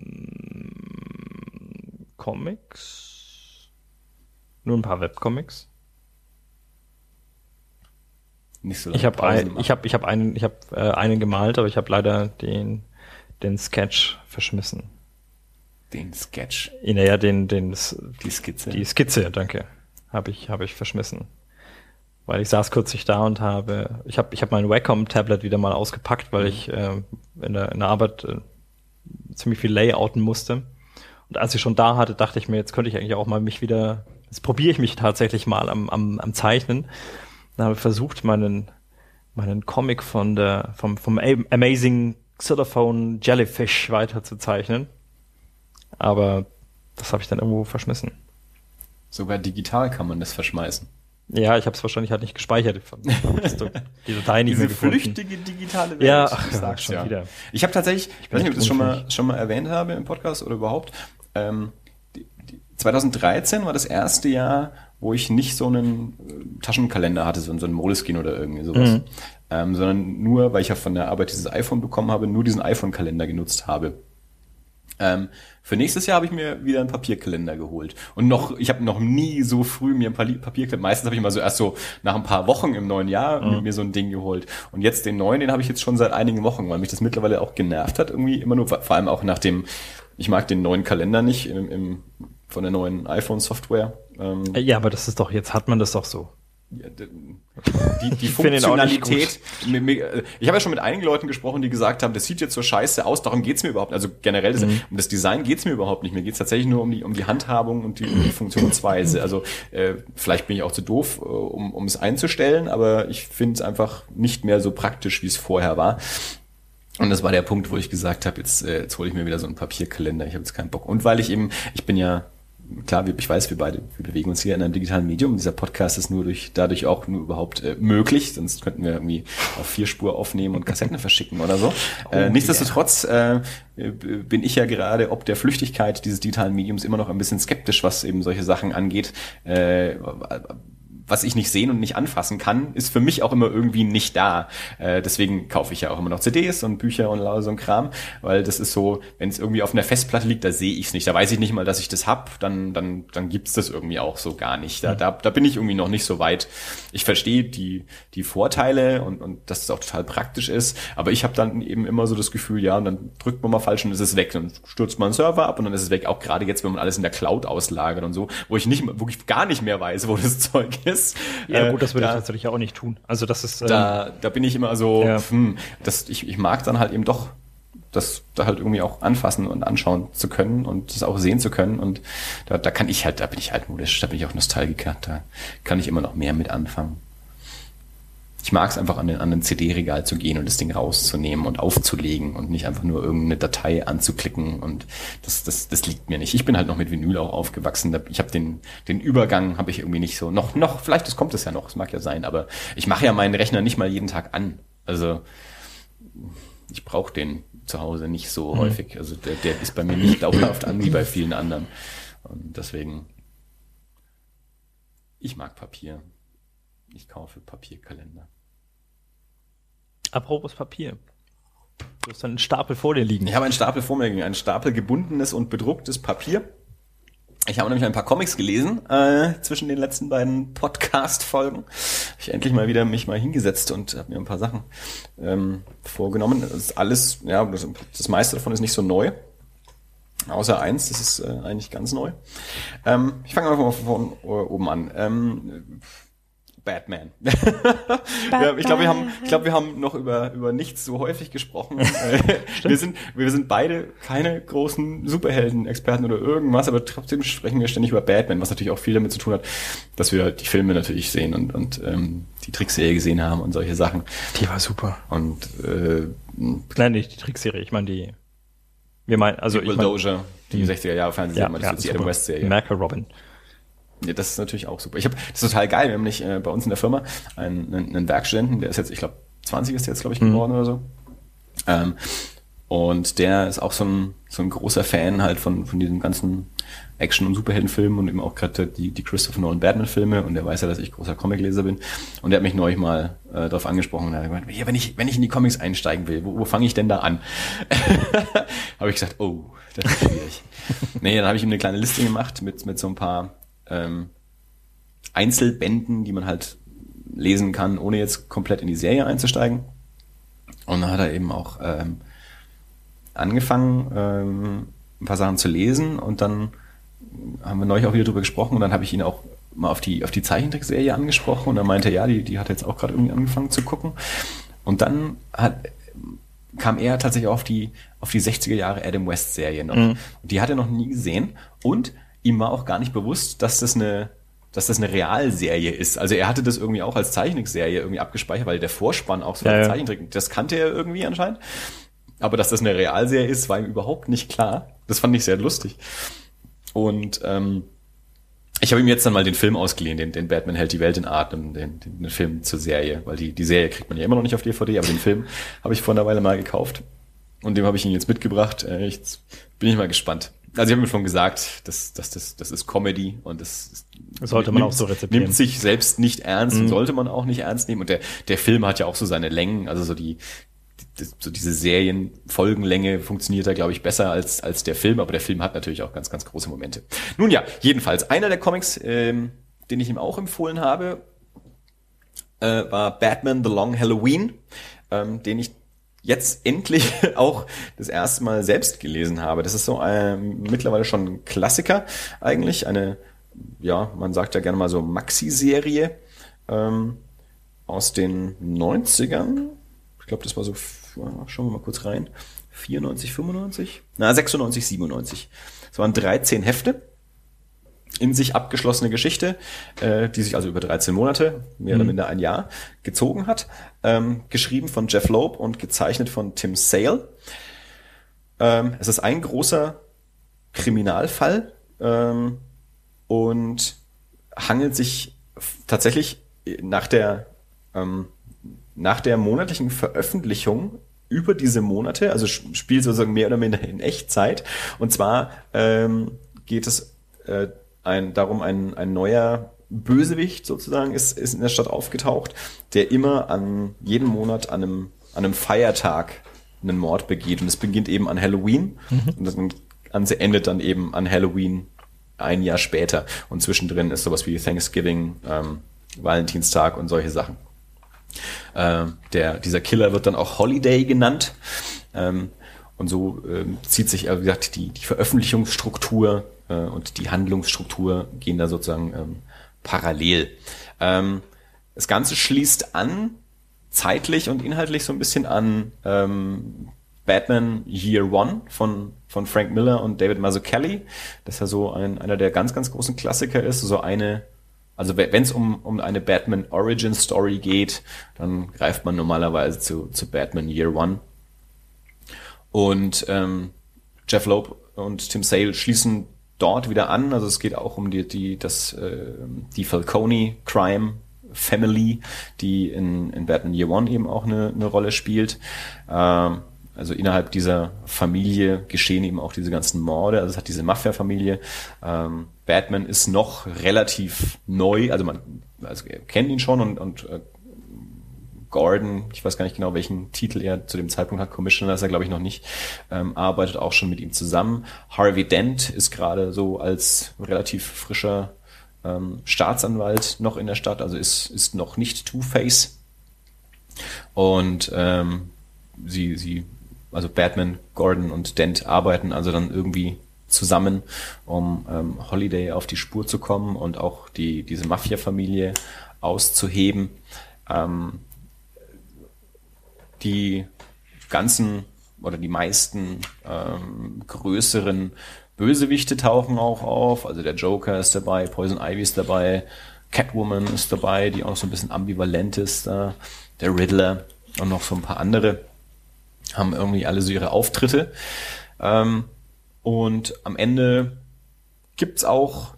Comics, nur ein paar Webcomics. Nicht so lange Ich habe ein, ich habe, ich habe einen, ich habe äh, einen gemalt, aber ich habe leider den, den Sketch verschmissen. Den Sketch, Naja, den, den, die Skizze. Die Skizze, danke. Habe ich, habe ich verschmissen. Weil ich saß kürzlich da und habe, ich habe ich hab mein Wacom-Tablet wieder mal ausgepackt, weil ich äh, in, der, in der Arbeit äh, ziemlich viel Layouten musste. Und als ich schon da hatte, dachte ich mir, jetzt könnte ich eigentlich auch mal mich wieder, jetzt probiere ich mich tatsächlich mal am, am, am Zeichnen. Dann habe ich versucht, meinen, meinen Comic von der, vom, vom Am- Amazing Xylophone Jellyfish weiter zu zeichnen. Aber das habe ich dann irgendwo verschmissen. Sogar digital kann man das verschmeißen. Ja, ich habe es wahrscheinlich halt nicht gespeichert. Ich hab das doch- die Datei nicht Diese flüchtige digitale Welt. Ja, ich ach, sag's schon ja. wieder. Ich habe tatsächlich, ich weiß nicht, ob ich das schon mal, schon mal erwähnt habe im Podcast oder überhaupt. Ähm, die, die, 2013 war das erste Jahr, wo ich nicht so einen äh, Taschenkalender hatte, so, so einen Moleskine oder irgendwie sowas. Mhm. Ähm, sondern nur, weil ich ja von der Arbeit dieses iPhone bekommen habe, nur diesen iPhone-Kalender genutzt habe. Ähm, für nächstes Jahr habe ich mir wieder einen Papierkalender geholt. Und noch, ich habe noch nie so früh mir ein Pali- Papierkalender, meistens habe ich immer so erst so nach ein paar Wochen im neuen Jahr mir- mir so ein Ding geholt. Und jetzt den neuen, den habe ich jetzt schon seit einigen Wochen, weil mich das mittlerweile auch genervt hat, irgendwie immer nur, vor allem auch nach dem, ich mag den neuen Kalender nicht im, im, von der neuen iPhone-Software. Ähm, Ja, aber das ist doch, jetzt hat man das doch so. die, die nicht Funktionalität. äh, Ich habe ja schon mit einigen Leuten gesprochen, die gesagt haben, das sieht jetzt so scheiße aus, darum geht's mir überhaupt. Also generell Mhm. um das Design geht's mir überhaupt nicht. Mir geht's tatsächlich nur um die um die Handhabung und die, um die Funktionsweise. Also äh, vielleicht bin ich auch zu doof, äh, um, um es einzustellen, aber ich finde es einfach nicht mehr so praktisch, wie es vorher war. Und das war der Punkt, wo ich gesagt habe, jetzt, äh, jetzt hole ich mir wieder so einen Papierkalender. Ich habe jetzt keinen Bock. Und weil ich eben, ich bin ja klar, ich weiß, wir beide, wir bewegen uns hier in einem digitalen Medium. Dieser Podcast ist nur durch, dadurch auch nur überhaupt äh, möglich. Sonst könnten wir irgendwie auf vier Spur aufnehmen und Kassetten verschicken oder so. äh, nichtsdestotrotz äh, äh, bin ich ja gerade ob der Flüchtigkeit dieses digitalen Mediums immer noch ein bisschen skeptisch, was eben solche Sachen angeht. Äh, was ich nicht sehen und nicht anfassen kann, ist für mich auch immer irgendwie nicht da. Äh, deswegen kaufe ich ja auch immer noch CDs und Bücher und so ein Kram, weil das ist so, wenn es irgendwie auf einer Festplatte liegt, da sehe ich es nicht. Da weiß ich nicht mal, dass ich das hab, dann, dann, dann gibt's das irgendwie auch so gar nicht. Da, da, da bin ich irgendwie noch nicht so weit. Ich verstehe die, die Vorteile und, und dass es auch total praktisch ist, aber ich habe dann eben immer so das Gefühl, ja, und dann drückt man mal falsch und ist es weg. Dann stürzt man einen Server ab und dann ist es weg. Auch gerade jetzt, wenn man alles in der Cloud auslagert und so, wo ich nicht, wo ich gar nicht mehr weiß, wo das Zeug ist. Ja, gut, das würde äh, da, ich tatsächlich auch nicht tun. Also das ist. Ähm, da, da bin ich immer so, ja. hm, das, ich, ich mag dann halt eben doch das da halt irgendwie auch anfassen und anschauen zu können und das auch sehen zu können. Und da, da kann ich halt, da bin ich halt modisch, da bin ich auch Nostalgiker, da kann ich immer noch mehr mit anfangen ich mag es einfach an den, an den CD-Regal zu gehen und das Ding rauszunehmen und aufzulegen und nicht einfach nur irgendeine Datei anzuklicken und das, das, das liegt mir nicht. Ich bin halt noch mit Vinyl auch aufgewachsen. Ich habe den, den Übergang habe ich irgendwie nicht so noch noch. Vielleicht das kommt es ja noch, es mag ja sein, aber ich mache ja meinen Rechner nicht mal jeden Tag an. Also ich brauche den zu Hause nicht so mhm. häufig. Also der, der ist bei mir nicht dauerhaft an wie bei vielen anderen. Und deswegen, ich mag Papier. Ich kaufe Papierkalender. Apropos Papier. Du hast einen Stapel vor dir liegen. Ich habe einen Stapel vor mir liegen, einen Stapel gebundenes und bedrucktes Papier. Ich habe nämlich ein paar Comics gelesen äh, zwischen den letzten beiden Podcast-Folgen. Ich endlich mal wieder mich mal hingesetzt und habe mir ein paar Sachen ähm, vorgenommen. Das ist alles, ja, das, das meiste davon ist nicht so neu. Außer eins, das ist äh, eigentlich ganz neu. Ähm, ich fange einfach mal von, von oben an. Ähm, Batman. Batman. ich glaube, wir haben, ich glaube, wir haben noch über über nichts so häufig gesprochen. wir sind, wir sind beide keine großen Superhelden-Experten oder irgendwas, aber trotzdem sprechen wir ständig über Batman, was natürlich auch viel damit zu tun hat, dass wir die Filme natürlich sehen und und ähm, die Trickserie gesehen haben und solche Sachen. Die war super. Und äh, nein, nicht die Trickserie. Ich meine die. Wir meinen also die ich mein, Doja, die 60er Jahre Fernsehserie, ja, ja, die Adam West Serie. Merkel Robin. Ja, das ist natürlich auch super. Ich habe das ist total geil. Wir haben nicht äh, bei uns in der Firma einen, einen, einen Werkstudenten, der ist jetzt, ich glaube, 20 ist jetzt, glaube ich, geworden mhm. oder so. Ähm, und der ist auch so ein, so ein großer Fan halt von, von diesem ganzen Action- und Superheldenfilmen und eben auch gerade die, die Christopher Nolan Batman-Filme und der weiß ja, dass ich großer Comicleser bin. Und der hat mich neulich mal äh, darauf angesprochen und hat gesagt, ja, wenn ich, wenn ich in die Comics einsteigen will, wo, wo fange ich denn da an? habe ich gesagt, oh, das ist schwierig. nee, dann habe ich ihm eine kleine Liste gemacht mit, mit so ein paar ähm, Einzelbänden, die man halt lesen kann, ohne jetzt komplett in die Serie einzusteigen. Und dann hat er eben auch ähm, angefangen, ähm, ein paar Sachen zu lesen und dann haben wir neulich auch wieder drüber gesprochen und dann habe ich ihn auch mal auf die, auf die Zeichentrickserie angesprochen und er meinte, ja, die, die hat jetzt auch gerade irgendwie angefangen zu gucken. Und dann hat, kam er tatsächlich auf die, auf die 60er Jahre Adam West Serie noch. Mhm. Die hat er noch nie gesehen und ihm war auch gar nicht bewusst, dass das eine dass das eine Realserie ist. Also er hatte das irgendwie auch als Zeichentrickserie irgendwie abgespeichert, weil der Vorspann auch so ja, als Zeichentrick, das kannte er irgendwie anscheinend. Aber dass das eine Realserie ist, war ihm überhaupt nicht klar. Das fand ich sehr lustig. Und ähm, ich habe ihm jetzt dann mal den Film ausgeliehen, den, den Batman hält die Welt in Atem, den, den, den Film zur Serie, weil die, die Serie kriegt man ja immer noch nicht auf DVD, aber den Film habe ich vor einer Weile mal gekauft. Und dem habe ich ihn jetzt mitgebracht. Äh, jetzt bin ich mal gespannt also ich habe mir schon gesagt, das, das, das, das ist Comedy und das, das sollte man nimmt, auch so rezipieren. Nimmt sich selbst nicht ernst, mhm. sollte man auch nicht ernst nehmen. Und der, der Film hat ja auch so seine Längen, also so die, die so diese Serienfolgenlänge funktioniert da, glaube ich, besser als, als der Film, aber der Film hat natürlich auch ganz, ganz große Momente. Nun ja, jedenfalls, einer der Comics, ähm, den ich ihm auch empfohlen habe, äh, war Batman The Long Halloween, ähm, den ich jetzt endlich auch das erste Mal selbst gelesen habe. Das ist so ein, mittlerweile schon ein Klassiker eigentlich, eine, ja, man sagt ja gerne mal so Maxi-Serie ähm, aus den 90ern. Ich glaube, das war so, schauen wir mal kurz rein, 94, 95? Na, 96, 97. Das waren 13 Hefte in sich abgeschlossene Geschichte, äh, die sich also über 13 Monate, mehr mhm. oder minder ein Jahr, gezogen hat. Ähm, geschrieben von Jeff Loeb und gezeichnet von Tim Sale. Ähm, es ist ein großer Kriminalfall ähm, und hangelt sich tatsächlich nach der ähm, nach der monatlichen Veröffentlichung über diese Monate, also spielt sozusagen mehr oder minder in Echtzeit. Und zwar ähm, geht es äh, ein, darum, ein, ein neuer Bösewicht sozusagen ist, ist in der Stadt aufgetaucht, der immer an jeden Monat an einem, an einem Feiertag einen Mord begeht. Und es beginnt eben an Halloween mhm. und das Ganze endet dann eben an Halloween ein Jahr später. Und zwischendrin ist sowas wie Thanksgiving, ähm, Valentinstag und solche Sachen. Ähm, der, dieser Killer wird dann auch Holiday genannt. Ähm, und so ähm, zieht sich, wie gesagt, die, die Veröffentlichungsstruktur äh, und die Handlungsstruktur gehen da sozusagen ähm, parallel. Ähm, das Ganze schließt an, zeitlich und inhaltlich so ein bisschen an ähm, Batman Year One von, von Frank Miller und David Mazzucchelli. Das ist ja so ein, einer der ganz, ganz großen Klassiker ist. So eine, also wenn es um, um eine Batman Origin Story geht, dann greift man normalerweise zu, zu Batman Year One. Und ähm, Jeff Loeb und Tim Sale schließen dort wieder an. Also es geht auch um die, die, das, äh, die Falcone Crime Family, die in, in Batman Year One eben auch eine, eine Rolle spielt. Ähm, also innerhalb dieser Familie geschehen eben auch diese ganzen Morde. Also es hat diese Mafia-Familie. Ähm, Batman ist noch relativ neu, also man also kennt ihn schon und, und äh, Gordon, ich weiß gar nicht genau, welchen Titel er zu dem Zeitpunkt hat, Commissioner ist er, glaube ich, noch nicht, ähm, arbeitet auch schon mit ihm zusammen. Harvey Dent ist gerade so als relativ frischer ähm, Staatsanwalt noch in der Stadt, also ist, ist noch nicht Two-Face. Und ähm, sie, sie, also Batman, Gordon und Dent arbeiten also dann irgendwie zusammen, um ähm, Holiday auf die Spur zu kommen und auch die, diese Mafia-Familie auszuheben. Ähm, die ganzen oder die meisten ähm, größeren Bösewichte tauchen auch auf. Also der Joker ist dabei, Poison Ivy ist dabei, Catwoman ist dabei, die auch noch so ein bisschen ambivalent ist. Äh, der Riddler und noch so ein paar andere haben irgendwie alle so ihre Auftritte. Ähm, und am Ende gibt's auch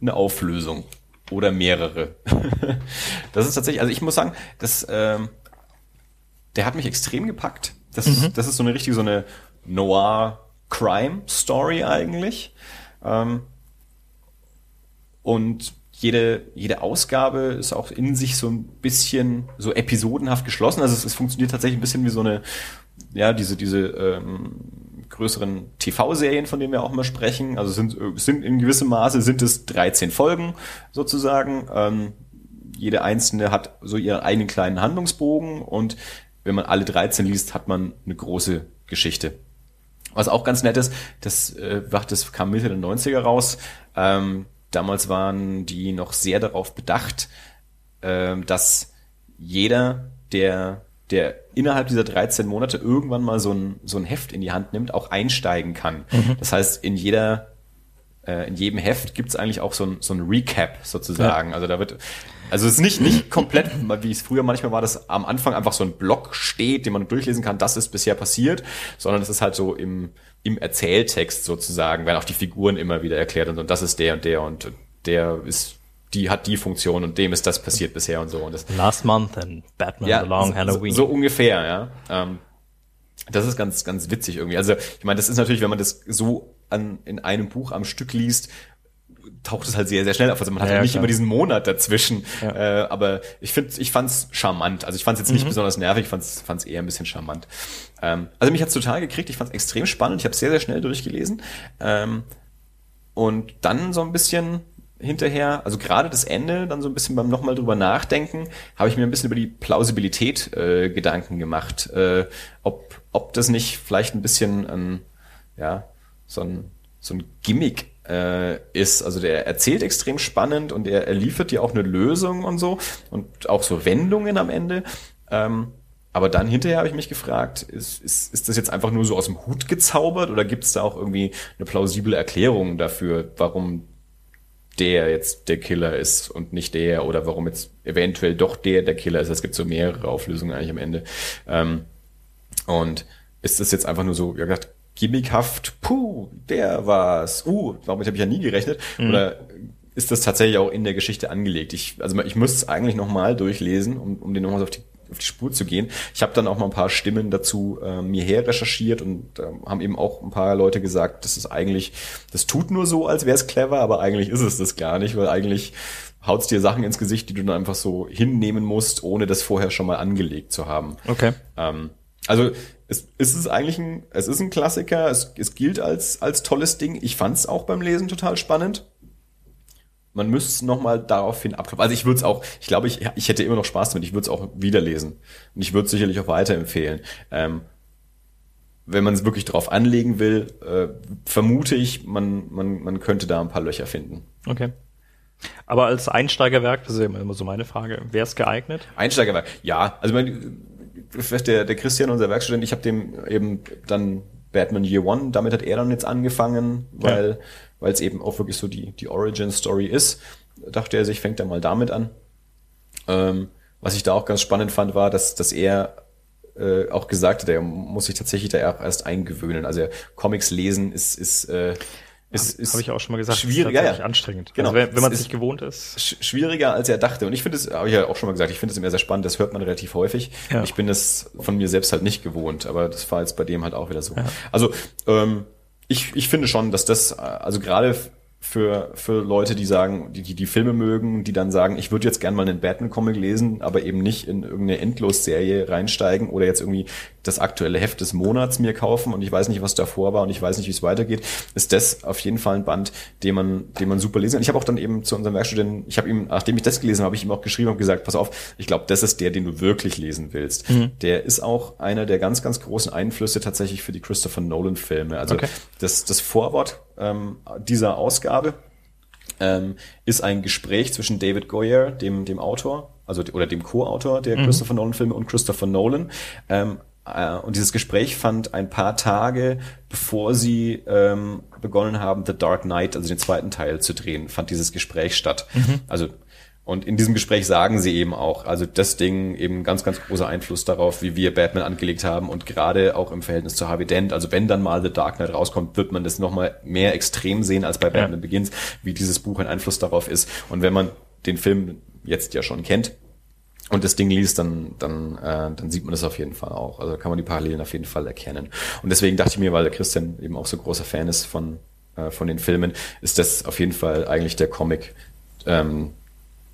eine Auflösung oder mehrere. das ist tatsächlich, also ich muss sagen, das ähm, der hat mich extrem gepackt. Das, mhm. ist, das ist so eine richtige, so eine Noir-Crime-Story eigentlich. Ähm, und jede, jede Ausgabe ist auch in sich so ein bisschen so episodenhaft geschlossen. Also es, es funktioniert tatsächlich ein bisschen wie so eine, ja, diese, diese ähm, größeren TV-Serien, von denen wir auch immer sprechen. Also sind, sind in gewissem Maße sind es 13 Folgen sozusagen. Ähm, jede einzelne hat so ihren eigenen kleinen Handlungsbogen und wenn man alle 13 liest, hat man eine große Geschichte. Was auch ganz nett ist, das, äh, das kam Mitte der 90er raus. Ähm, damals waren die noch sehr darauf bedacht, äh, dass jeder, der, der innerhalb dieser 13 Monate irgendwann mal so ein, so ein Heft in die Hand nimmt, auch einsteigen kann. Mhm. Das heißt, in jeder äh, in jedem Heft gibt's eigentlich auch so ein, so ein Recap sozusagen. Ja. Also da wird also es ist nicht, nicht komplett, wie es früher manchmal war, dass am Anfang einfach so ein Block steht, den man durchlesen kann, das ist bisher passiert, sondern es ist halt so im, im Erzähltext sozusagen, werden auch die Figuren immer wieder erklärt und, und das ist der und der und der ist die hat die Funktion und dem ist das passiert bisher und so. Und das, Last month and Batman ja, the Long Halloween. So, so ungefähr, ja. Ähm, das ist ganz, ganz witzig irgendwie. Also ich meine, das ist natürlich, wenn man das so an, in einem Buch am Stück liest, taucht es halt sehr, sehr schnell auf. Also man hat ja, halt nicht klar. immer diesen Monat dazwischen. Ja. Äh, aber ich finde, ich fand's charmant. Also ich fand's jetzt nicht mhm. besonders nervig, ich fand's, fand's eher ein bisschen charmant. Ähm, also mich hat's total gekriegt. Ich fand's extrem spannend. Ich habe sehr, sehr schnell durchgelesen. Ähm, und dann so ein bisschen hinterher, also gerade das Ende, dann so ein bisschen beim nochmal drüber nachdenken, habe ich mir ein bisschen über die Plausibilität äh, Gedanken gemacht. Äh, ob, ob das nicht vielleicht ein bisschen ein, ja, so ein, so ein Gimmick äh, ist. Also der erzählt extrem spannend und er, er liefert dir auch eine Lösung und so und auch so Wendungen am Ende. Ähm, aber dann hinterher habe ich mich gefragt, ist, ist, ist das jetzt einfach nur so aus dem Hut gezaubert oder gibt es da auch irgendwie eine plausible Erklärung dafür, warum der jetzt der Killer ist und nicht der oder warum jetzt eventuell doch der der Killer ist. Es gibt so mehrere Auflösungen eigentlich am Ende. Ähm, und ist das jetzt einfach nur so, ja gesagt, gimmickhaft, puh, der war's, uh, damit habe ich ja nie gerechnet. Mhm. Oder ist das tatsächlich auch in der Geschichte angelegt? Ich, also ich müsste es eigentlich nochmal durchlesen, um, um den nochmal auf die, auf die Spur zu gehen. Ich habe dann auch mal ein paar Stimmen dazu äh, mir her recherchiert und äh, haben eben auch ein paar Leute gesagt, das ist eigentlich, das tut nur so, als wäre es clever, aber eigentlich ist es das gar nicht, weil eigentlich haut's dir Sachen ins Gesicht, die du dann einfach so hinnehmen musst, ohne das vorher schon mal angelegt zu haben. Okay. Ähm, also es, es ist eigentlich ein, es ist ein Klassiker, es, es gilt als, als tolles Ding. Ich fand's auch beim Lesen total spannend. Man müsste es nochmal daraufhin abklopfen. Also ich würde es auch, ich glaube, ich, ich hätte immer noch Spaß damit, ich würde es auch wieder lesen. Und ich würde es sicherlich auch weiterempfehlen. Ähm, wenn man es wirklich drauf anlegen will, äh, vermute ich, man, man, man könnte da ein paar Löcher finden. Okay. Aber als Einsteigerwerk, das ist ja immer so meine Frage, wäre es geeignet? Einsteigerwerk, ja. Also mein, der, der Christian, unser Werkstudent, ich habe dem eben dann Batman Year One, damit hat er dann jetzt angefangen, weil ja. weil es eben auch wirklich so die, die Origin-Story ist. Dachte er sich, fängt er mal damit an. Ähm, was ich da auch ganz spannend fand, war, dass, dass er äh, auch gesagt hat, er muss sich tatsächlich da erst eingewöhnen. Also Comics lesen ist, ist äh, ist, ist habe ich auch schon mal gesagt, schwierig, ist ja, ja. anstrengend. Genau. Also wenn, wenn man es nicht gewohnt ist. Schwieriger als er dachte. Und ich finde es, habe ich ja auch schon mal gesagt, ich finde es immer sehr spannend, das hört man relativ häufig. Ja. Ich bin es von mir selbst halt nicht gewohnt, aber das war jetzt bei dem halt auch wieder so. Ja. Also ähm, ich, ich finde schon, dass das, also gerade für, für Leute, die sagen, die, die, die Filme mögen, die dann sagen, ich würde jetzt gern mal einen Batman-Comic lesen, aber eben nicht in irgendeine Endlos-Serie reinsteigen oder jetzt irgendwie das aktuelle Heft des Monats mir kaufen und ich weiß nicht, was davor war und ich weiß nicht, wie es weitergeht, ist das auf jeden Fall ein Band, den man, den man super lesen kann. Ich habe auch dann eben zu unserem Werkstudenten, ich habe ihm, nachdem ich das gelesen habe, habe ich ihm auch geschrieben und gesagt, pass auf, ich glaube, das ist der, den du wirklich lesen willst. Mhm. Der ist auch einer der ganz, ganz großen Einflüsse tatsächlich für die Christopher Nolan-Filme. Also okay. das, das Vorwort ähm, dieser Ausgabe ähm, ist ein Gespräch zwischen David Goyer, dem, dem Autor, also oder dem Co-Autor der mhm. Christopher Nolan-Filme und Christopher Nolan. Ähm, äh, und dieses Gespräch fand ein paar Tage, bevor sie ähm, begonnen haben, The Dark Knight, also den zweiten Teil zu drehen, fand dieses Gespräch statt. Mhm. Also und in diesem Gespräch sagen sie eben auch, also das Ding eben ganz, ganz großer Einfluss darauf, wie wir Batman angelegt haben und gerade auch im Verhältnis zu Harvey Dent. Also wenn dann mal The Dark Knight rauskommt, wird man das nochmal mehr extrem sehen als bei Batman ja. Begins, wie dieses Buch ein Einfluss darauf ist. Und wenn man den Film jetzt ja schon kennt, und das Ding liest, dann, dann, äh, dann sieht man das auf jeden Fall auch. Also kann man die Parallelen auf jeden Fall erkennen. Und deswegen dachte ich mir, weil der Christian eben auch so großer Fan ist von, äh, von den Filmen, ist das auf jeden Fall eigentlich der Comic, ähm,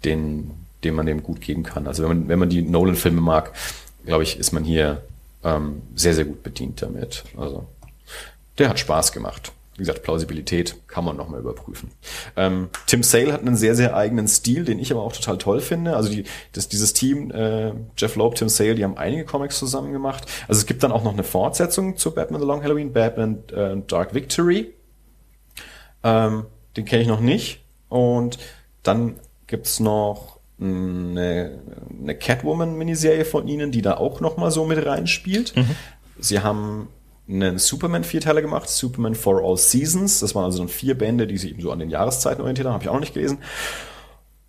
den, den man dem gut geben kann. Also wenn man, wenn man die Nolan-Filme mag, glaube ich, ist man hier ähm, sehr, sehr gut bedient damit. Also der hat Spaß gemacht. Wie gesagt, Plausibilität kann man nochmal überprüfen. Ähm, Tim Sale hat einen sehr, sehr eigenen Stil, den ich aber auch total toll finde. Also die, das, dieses Team, äh, Jeff Loeb, Tim Sale, die haben einige Comics zusammen gemacht. Also es gibt dann auch noch eine Fortsetzung zu Batman The Long Halloween, Batman äh, Dark Victory. Ähm, den kenne ich noch nicht. Und dann gibt's noch eine, eine Catwoman-Miniserie von ihnen, die da auch nochmal so mit reinspielt. Mhm. Sie haben einen Superman-Vierteiler gemacht, Superman for All Seasons. Das waren also dann vier Bände, die sich eben so an den Jahreszeiten orientiert haben, habe ich auch noch nicht gelesen.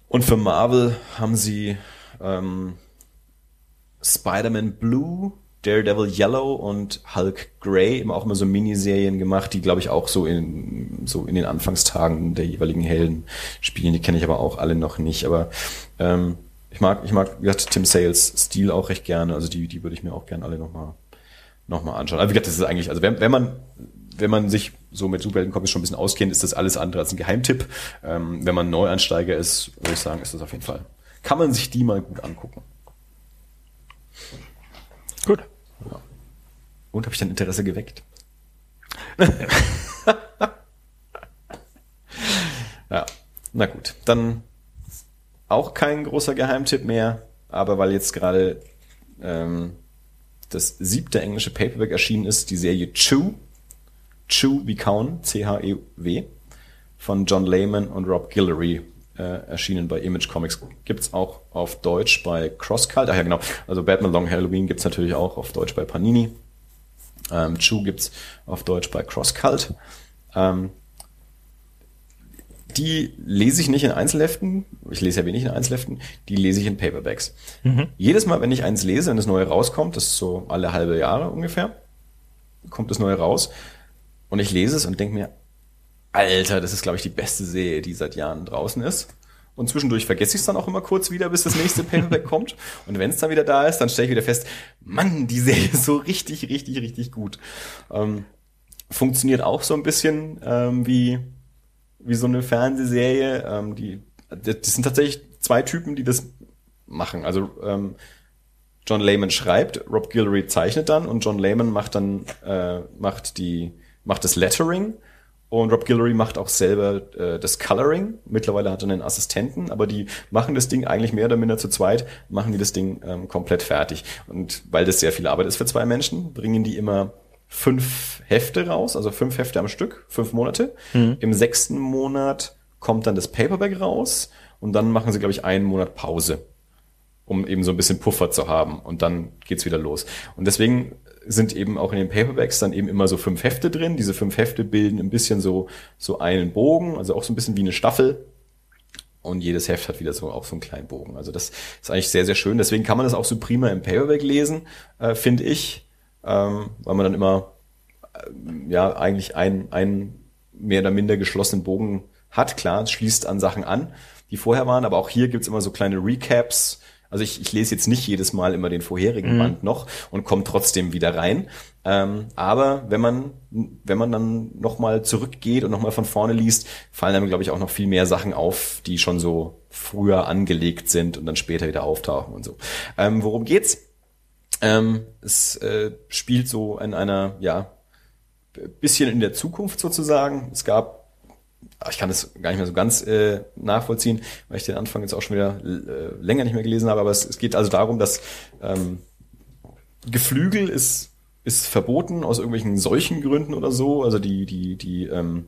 Und für Marvel haben sie ähm, Spider-Man Blue Daredevil Yellow und Hulk Grey immer auch immer so Miniserien gemacht, die glaube ich auch so in so in den Anfangstagen der jeweiligen Helden spielen. Die kenne ich aber auch alle noch nicht. Aber ähm, ich mag ich mag wie gesagt, Tim Sales Stil auch recht gerne. Also die die würde ich mir auch gerne alle noch mal noch mal anschauen. Also wie gesagt, das ist eigentlich also wenn, wenn man wenn man sich so mit Superhelden-Comics schon ein bisschen auskennt, ist das alles andere als ein Geheimtipp. Ähm, wenn man Neuansteiger ist, würde ich sagen, ist das auf jeden Fall. Kann man sich die mal gut angucken. Gut. Und habe ich dein Interesse geweckt? ja, na gut. Dann auch kein großer Geheimtipp mehr, aber weil jetzt gerade ähm, das siebte englische Paperback erschienen ist, die Serie Chew, Chew wie Kauen, C-H-E-W, von John Lehman und Rob Guillory äh, erschienen bei Image Comics. Gibt's auch auf Deutsch bei CrossCult. Ach ja, genau. Also Batman Long Halloween gibt's natürlich auch auf Deutsch bei Panini. Ähm, Chew gibt's auf Deutsch bei CrossCult. Ähm, die lese ich nicht in Einzelheften. Ich lese ja wenig in Einzelheften. Die lese ich in Paperbacks. Mhm. Jedes Mal, wenn ich eins lese, wenn das neue rauskommt, das ist so alle halbe Jahre ungefähr, kommt das neue raus. Und ich lese es und denke mir, Alter, das ist, glaube ich, die beste Serie, die seit Jahren draußen ist. Und zwischendurch vergesse ich es dann auch immer kurz wieder, bis das nächste Paperback kommt. Und wenn es dann wieder da ist, dann stelle ich wieder fest, Mann, die Serie ist so richtig, richtig, richtig gut. Ähm, funktioniert auch so ein bisschen ähm, wie, wie so eine Fernsehserie. Ähm, die das sind tatsächlich zwei Typen, die das machen. Also ähm, John Layman schreibt, Rob Guillory zeichnet dann und John Layman macht dann äh, macht die macht das Lettering und Rob Guillory macht auch selber äh, das Coloring. Mittlerweile hat er einen Assistenten, aber die machen das Ding eigentlich mehr oder minder zu zweit, machen die das Ding ähm, komplett fertig. Und weil das sehr viel Arbeit ist für zwei Menschen, bringen die immer fünf Hefte raus, also fünf Hefte am Stück, fünf Monate. Mhm. Im sechsten Monat kommt dann das Paperback raus und dann machen sie, glaube ich, einen Monat Pause, um eben so ein bisschen Puffer zu haben und dann geht's wieder los. Und deswegen sind eben auch in den Paperbacks dann eben immer so fünf Hefte drin. Diese fünf Hefte bilden ein bisschen so, so einen Bogen, also auch so ein bisschen wie eine Staffel. Und jedes Heft hat wieder so auch so einen kleinen Bogen. Also das ist eigentlich sehr, sehr schön. Deswegen kann man das auch so prima im Paperback lesen, äh, finde ich, ähm, weil man dann immer äh, ja eigentlich einen, einen mehr oder minder geschlossenen Bogen hat. Klar, es schließt an Sachen an, die vorher waren, aber auch hier gibt's immer so kleine Recaps, also ich, ich lese jetzt nicht jedes Mal immer den vorherigen mhm. Band noch und komme trotzdem wieder rein. Ähm, aber wenn man, wenn man dann nochmal zurückgeht und nochmal von vorne liest, fallen einem, glaube ich, auch noch viel mehr Sachen auf, die schon so früher angelegt sind und dann später wieder auftauchen und so. Ähm, worum geht's? Ähm, es äh, spielt so in einer, ja, bisschen in der Zukunft sozusagen. Es gab ich kann das gar nicht mehr so ganz äh, nachvollziehen, weil ich den Anfang jetzt auch schon wieder äh, länger nicht mehr gelesen habe. Aber es, es geht also darum, dass ähm, Geflügel ist, ist verboten aus irgendwelchen solchen Gründen oder so. Also die, die, die, ähm,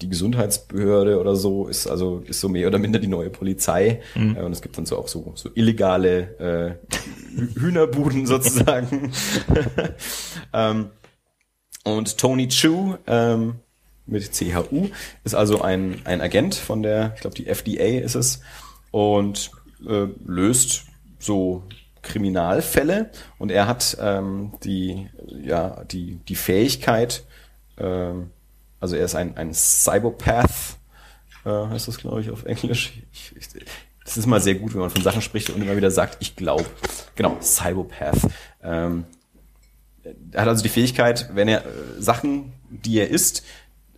die Gesundheitsbehörde oder so ist also ist so mehr oder minder die neue Polizei. Mhm. Äh, und es gibt dann so auch so, so illegale äh, Hühnerbuden sozusagen. ähm, und Tony Chu, ähm, mit CHU, ist also ein, ein Agent von der, ich glaube die FDA ist es, und äh, löst so Kriminalfälle und er hat ähm, die, ja, die, die Fähigkeit, äh, also er ist ein, ein Cybopath, äh, heißt das glaube ich auf Englisch. Ich, ich, das ist mal sehr gut, wenn man von Sachen spricht und immer wieder sagt, ich glaube. Genau, Cybopath. Ähm, er hat also die Fähigkeit, wenn er äh, Sachen, die er isst,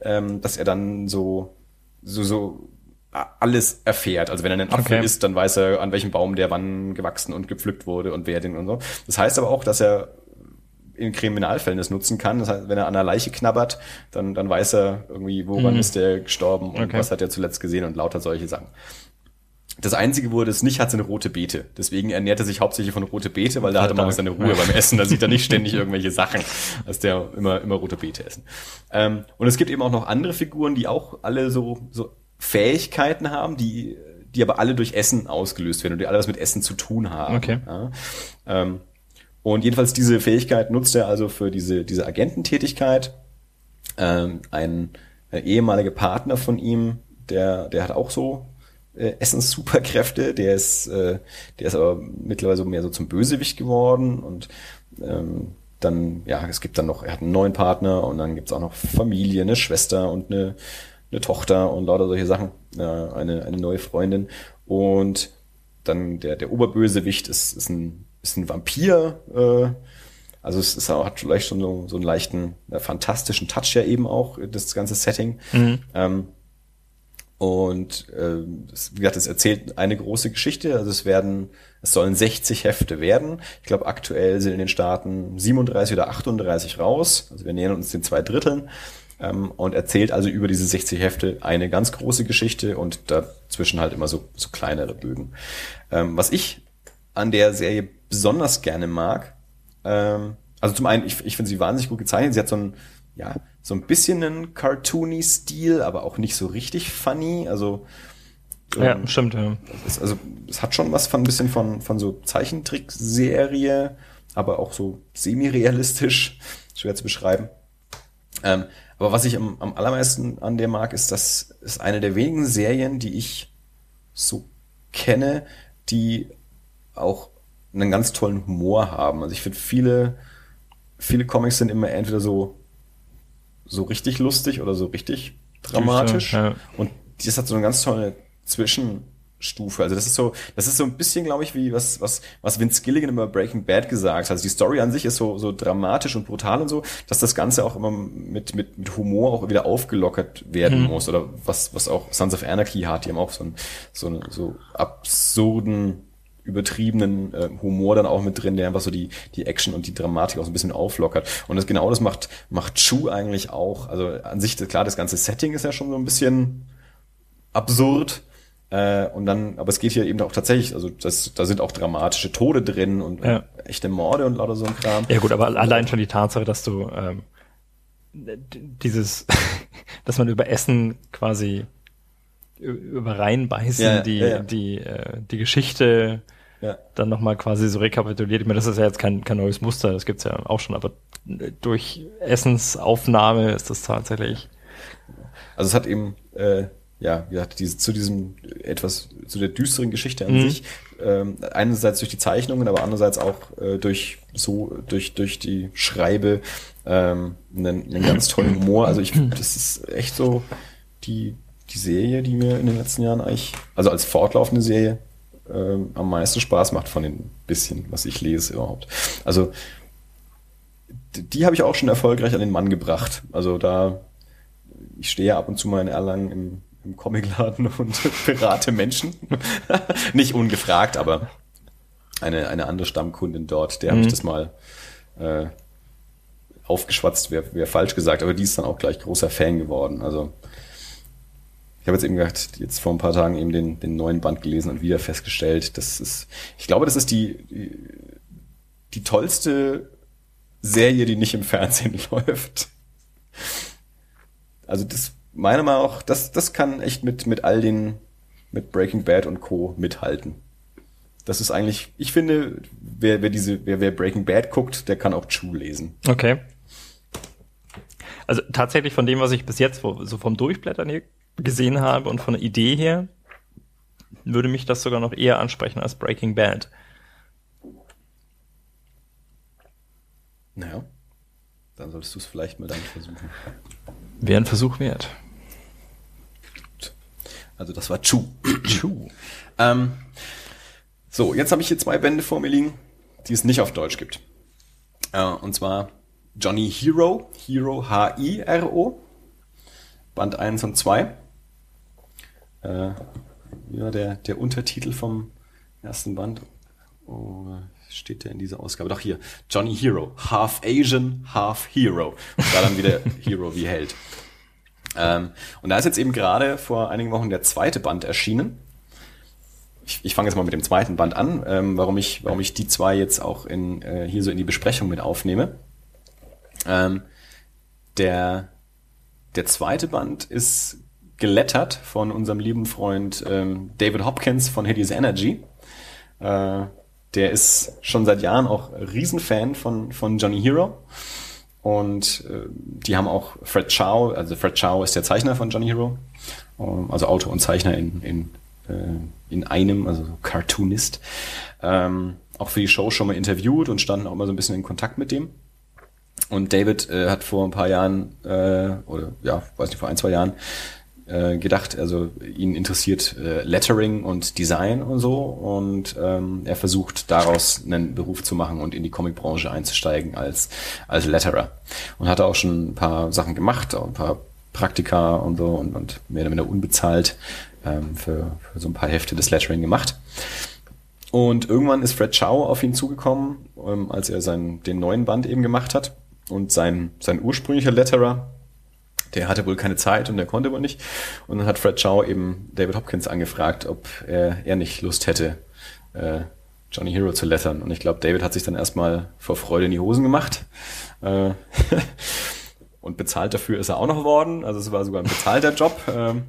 ähm, dass er dann so, so, so alles erfährt. Also wenn er einen Apfel okay. isst, dann weiß er, an welchem Baum der wann gewachsen und gepflückt wurde und wer den und so. Das heißt aber auch, dass er in Kriminalfällen das nutzen kann. Das heißt, wenn er an einer Leiche knabbert, dann, dann weiß er irgendwie, woran mhm. ist der gestorben und okay. was hat er zuletzt gesehen und lauter solche Sachen. Das Einzige, wo er das nicht hat, sind rote Beete. Deswegen ernährt er sich hauptsächlich von rote Beete, weil da hat er mal seine Ruhe beim Essen. Da sieht er nicht ständig irgendwelche Sachen, als der immer, immer rote Beete essen. Ähm, und es gibt eben auch noch andere Figuren, die auch alle so, so Fähigkeiten haben, die, die aber alle durch Essen ausgelöst werden und die alle was mit Essen zu tun haben. Okay. Ja, ähm, und jedenfalls diese Fähigkeit nutzt er also für diese, diese Agententätigkeit. Ähm, ein, ein ehemaliger Partner von ihm, der, der hat auch so äh, Essenssuperkräfte, der ist, äh, der ist aber mittlerweile so mehr so zum Bösewicht geworden und ähm, dann, ja, es gibt dann noch, er hat einen neuen Partner und dann gibt's auch noch Familie, eine Schwester und eine, eine Tochter und lauter solche Sachen, äh, eine, eine neue Freundin und dann der, der Oberbösewicht ist, ist ein, ist ein Vampir, äh, also es ist, hat vielleicht schon so, so einen leichten, äh, fantastischen Touch ja eben auch, das ganze Setting. Mhm. Ähm, und äh, wie gesagt, es erzählt eine große Geschichte. Also es werden, es sollen 60 Hefte werden. Ich glaube, aktuell sind in den Staaten 37 oder 38 raus. Also wir nähern uns den zwei Dritteln. Ähm, und erzählt also über diese 60 Hefte eine ganz große Geschichte und dazwischen halt immer so, so kleinere Bögen. Ähm, was ich an der Serie besonders gerne mag, ähm, also zum einen, ich, ich finde sie wahnsinnig gut gezeichnet. Sie hat so ein, ja, so ein bisschen einen cartoony Stil, aber auch nicht so richtig funny. Also ja, ähm, stimmt. Ja. Ist, also es hat schon was von ein bisschen von von so Zeichentrickserie, aber auch so semi-realistisch, schwer zu beschreiben. Ähm, aber was ich am, am allermeisten an der mag, ist, dass es eine der wenigen Serien, die ich so kenne, die auch einen ganz tollen Humor haben. Also ich finde viele viele Comics sind immer entweder so so richtig lustig oder so richtig dramatisch. Ja. Und das hat so eine ganz tolle Zwischen, Stufe. Also das ist so, das ist so ein bisschen, glaube ich, wie was, was, was Vince Gilligan über Breaking Bad gesagt hat. Also die Story an sich ist so, so dramatisch und brutal und so, dass das Ganze auch immer mit, mit, mit Humor auch wieder aufgelockert werden mhm. muss. Oder was, was auch Sons of Anarchy hat. Die haben auch so einen, so einen, so absurden, übertriebenen äh, Humor dann auch mit drin, der einfach so die, die Action und die Dramatik auch so ein bisschen auflockert. Und das genau das macht, macht Chu eigentlich auch. Also an sich, klar, das ganze Setting ist ja schon so ein bisschen absurd äh, und dann, aber es geht hier eben auch tatsächlich, also das, da sind auch dramatische Tode drin und ja. echte Morde und lauter so ein Kram. Ja gut, aber allein schon die Tatsache, dass du ähm, dieses, dass man über Essen quasi über reinbeißen, ja, die, ja, die, äh, die Geschichte ja. dann nochmal quasi so rekapituliert. Ich meine, das ist ja jetzt kein, kein neues Muster, das gibt's ja auch schon, aber durch Essensaufnahme ist das tatsächlich. Also es hat eben äh, ja, wie gesagt, diese, zu diesem etwas, zu der düsteren Geschichte an mhm. sich, ähm, einerseits durch die Zeichnungen, aber andererseits auch äh, durch so, durch, durch die Schreibe ähm, einen, einen ganz tollen Humor. Also ich, das ist echt so die, die Serie, die mir in den letzten Jahren eigentlich, also als fortlaufende Serie, ähm, am meisten Spaß macht von den bisschen, was ich lese überhaupt. Also die, habe ich auch schon erfolgreich an den Mann gebracht. Also da, ich stehe ab und zu mal in Erlangen im im Comicladen und berate Menschen. Nicht ungefragt, aber eine, eine andere Stammkundin dort, der mhm. habe ich das mal äh, aufgeschwatzt, wäre wär falsch gesagt, aber die ist dann auch gleich großer Fan geworden. Also habe jetzt eben gedacht, jetzt vor ein paar Tagen eben den, den neuen Band gelesen und wieder festgestellt, das ist, ich glaube, das ist die, die, die tollste Serie, die nicht im Fernsehen läuft. Also das meiner Meinung nach, das, das kann echt mit, mit all den, mit Breaking Bad und Co. mithalten. Das ist eigentlich, ich finde, wer, wer diese, wer, wer Breaking Bad guckt, der kann auch True lesen. Okay. Also tatsächlich von dem, was ich bis jetzt so vom Durchblättern hier gesehen habe und von der Idee her, würde mich das sogar noch eher ansprechen als Breaking Bad. Naja, dann solltest du es vielleicht mal damit versuchen. Wäre ein Versuch wert. Also das war Chu. Chu. ähm, so, jetzt habe ich hier zwei Bände vor mir liegen, die es nicht auf Deutsch gibt. Äh, und zwar Johnny Hero, Hero H-I-R-O, Band 1 und 2. Äh, ja, der, der Untertitel vom ersten Band. Oh, steht der in dieser Ausgabe? Doch hier, Johnny Hero, half Asian, half Hero. Und da dann wieder Hero wie Held. Ähm, und da ist jetzt eben gerade vor einigen Wochen der zweite Band erschienen. Ich, ich fange jetzt mal mit dem zweiten Band an, ähm, warum ich, warum ich die zwei jetzt auch in, äh, hier so in die Besprechung mit aufnehme. Ähm, der, der zweite Band ist gelettert von unserem lieben Freund ähm, David Hopkins von Hades Energy. Äh, der ist schon seit Jahren auch Riesenfan von, von Johnny Hero. Und äh, die haben auch Fred Chow, also Fred Chow ist der Zeichner von Johnny Hero, ähm, also Autor und Zeichner in, in, äh, in einem, also Cartoonist. Ähm, auch für die Show schon mal interviewt und standen auch immer so ein bisschen in Kontakt mit dem. Und David äh, hat vor ein paar Jahren, äh, oder ja, weiß nicht, vor ein, zwei Jahren, äh, gedacht, also ihn interessiert äh, Lettering und Design und so und ähm, er versucht daraus einen Beruf zu machen und in die Comicbranche einzusteigen als als Letterer und hat auch schon ein paar Sachen gemacht, ein paar Praktika und so und, und mehr oder weniger unbezahlt ähm, für, für so ein paar Hefte des Lettering gemacht. Und irgendwann ist Fred Chow auf ihn zugekommen, ähm, als er seinen, den neuen Band eben gemacht hat. Und sein, sein ursprünglicher Letterer, der hatte wohl keine Zeit und der konnte wohl nicht. Und dann hat Fred Shaw eben David Hopkins angefragt, ob er, er nicht Lust hätte, äh, Johnny Hero zu lettern. Und ich glaube, David hat sich dann erstmal vor Freude in die Hosen gemacht. Äh, und bezahlt dafür ist er auch noch worden. Also es war sogar ein bezahlter Job. Ähm,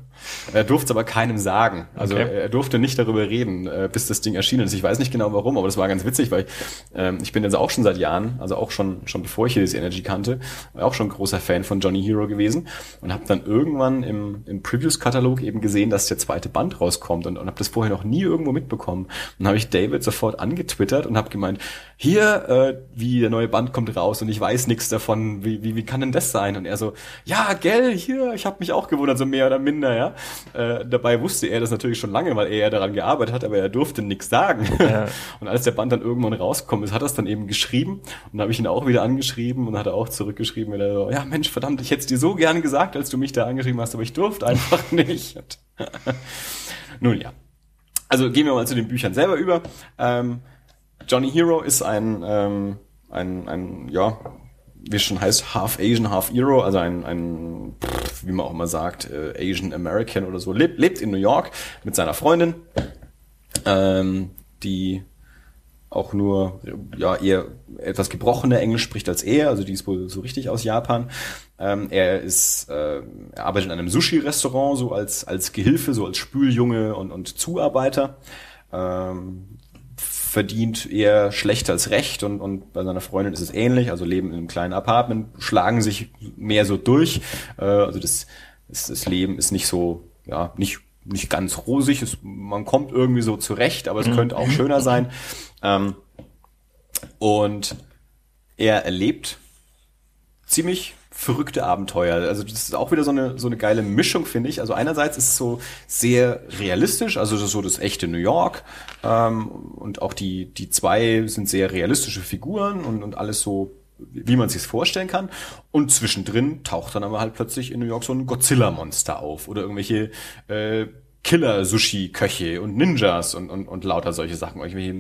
er durfte es aber keinem sagen. Also okay. er durfte nicht darüber reden, äh, bis das Ding erschienen ist. Ich weiß nicht genau warum, aber das war ganz witzig, weil ich, ähm, ich bin jetzt auch schon seit Jahren, also auch schon schon bevor ich hier das Energy kannte, auch schon großer Fan von Johnny Hero gewesen und habe dann irgendwann im, im Previews-Katalog eben gesehen, dass der zweite Band rauskommt und, und habe das vorher noch nie irgendwo mitbekommen. Und habe ich David sofort angetwittert und habe gemeint, hier, äh, wie der neue Band kommt raus und ich weiß nichts davon, wie, wie, wie kann denn das sein? sein. Und er so, ja, gell, hier, ich habe mich auch gewundert, so mehr oder minder, ja. Äh, dabei wusste er das natürlich schon lange, weil er ja daran gearbeitet hat, aber er durfte nichts sagen. Ja. Und als der Band dann irgendwann rausgekommen ist, hat er es dann eben geschrieben. Und dann habe ich ihn auch wieder angeschrieben und hat er auch zurückgeschrieben, wieder so, ja Mensch, verdammt, ich hätte es dir so gerne gesagt, als du mich da angeschrieben hast, aber ich durfte einfach nicht. Nun ja. Also gehen wir mal zu den Büchern selber über. Ähm, Johnny Hero ist ein, ähm, ein, ein, ja, wie es schon heißt, half Asian, half Hero, also ein, ein wie man auch immer sagt, äh, Asian American oder so, lebt, lebt in New York mit seiner Freundin, ähm, die auch nur ja eher etwas gebrochener Englisch spricht als er, also die ist wohl so richtig aus Japan. Ähm, er ist, äh, er arbeitet in einem Sushi-Restaurant so als als Gehilfe, so als Spüljunge und und Zuarbeiter. Ähm, verdient eher schlecht als recht und, und bei seiner Freundin ist es ähnlich, also leben in einem kleinen Apartment, schlagen sich mehr so durch. Äh, also das, das, das Leben ist nicht so, ja, nicht nicht ganz rosig, es, man kommt irgendwie so zurecht, aber es mhm. könnte auch schöner sein. Ähm, und er erlebt ziemlich verrückte Abenteuer. Also das ist auch wieder so eine so eine geile Mischung, finde ich. Also einerseits ist es so sehr realistisch, also das so das echte New York ähm, und auch die die zwei sind sehr realistische Figuren und und alles so wie man sich vorstellen kann. Und zwischendrin taucht dann aber halt plötzlich in New York so ein Godzilla-Monster auf oder irgendwelche äh, Killer-Sushi-Köche und Ninjas und, und, und lauter solche Sachen, irgendwelche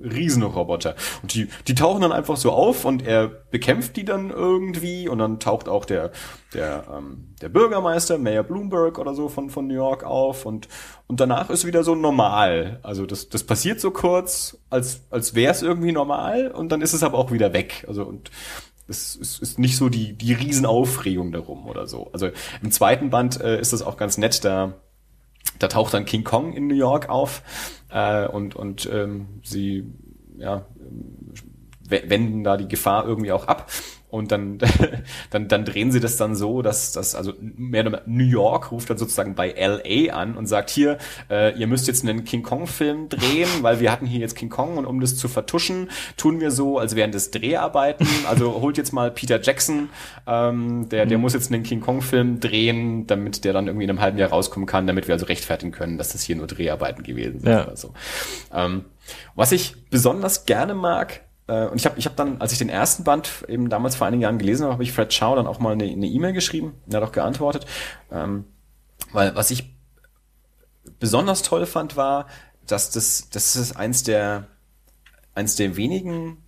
Riesenroboter. Und die, die tauchen dann einfach so auf und er bekämpft die dann irgendwie und dann taucht auch der, der, ähm, der Bürgermeister, Mayor Bloomberg oder so von, von New York auf und, und danach ist wieder so normal. Also das, das passiert so kurz, als, als wäre es irgendwie normal und dann ist es aber auch wieder weg. Also und es ist, ist nicht so die, die Riesenaufregung darum oder so. Also im zweiten Band äh, ist das auch ganz nett, da da taucht dann King Kong in New York auf äh, und, und ähm, sie ja, wenden da die Gefahr irgendwie auch ab. Und dann, dann, dann drehen sie das dann so, dass das, also mehr oder New York ruft dann sozusagen bei LA an und sagt hier, äh, ihr müsst jetzt einen King Kong-Film drehen, weil wir hatten hier jetzt King Kong und um das zu vertuschen, tun wir so, als wären das Dreharbeiten. Also holt jetzt mal Peter Jackson, ähm, der, der mhm. muss jetzt einen King Kong-Film drehen, damit der dann irgendwie in einem halben Jahr rauskommen kann, damit wir also rechtfertigen können, dass das hier nur Dreharbeiten gewesen sind ja. oder so. Ähm, was ich besonders gerne mag, äh, und ich habe ich hab dann, als ich den ersten Band eben damals vor einigen Jahren gelesen habe, habe ich Fred Chow dann auch mal eine E-Mail e geschrieben. Er hat auch geantwortet. Ähm, weil was ich besonders toll fand, war, dass das, das ist eins der, eins der wenigen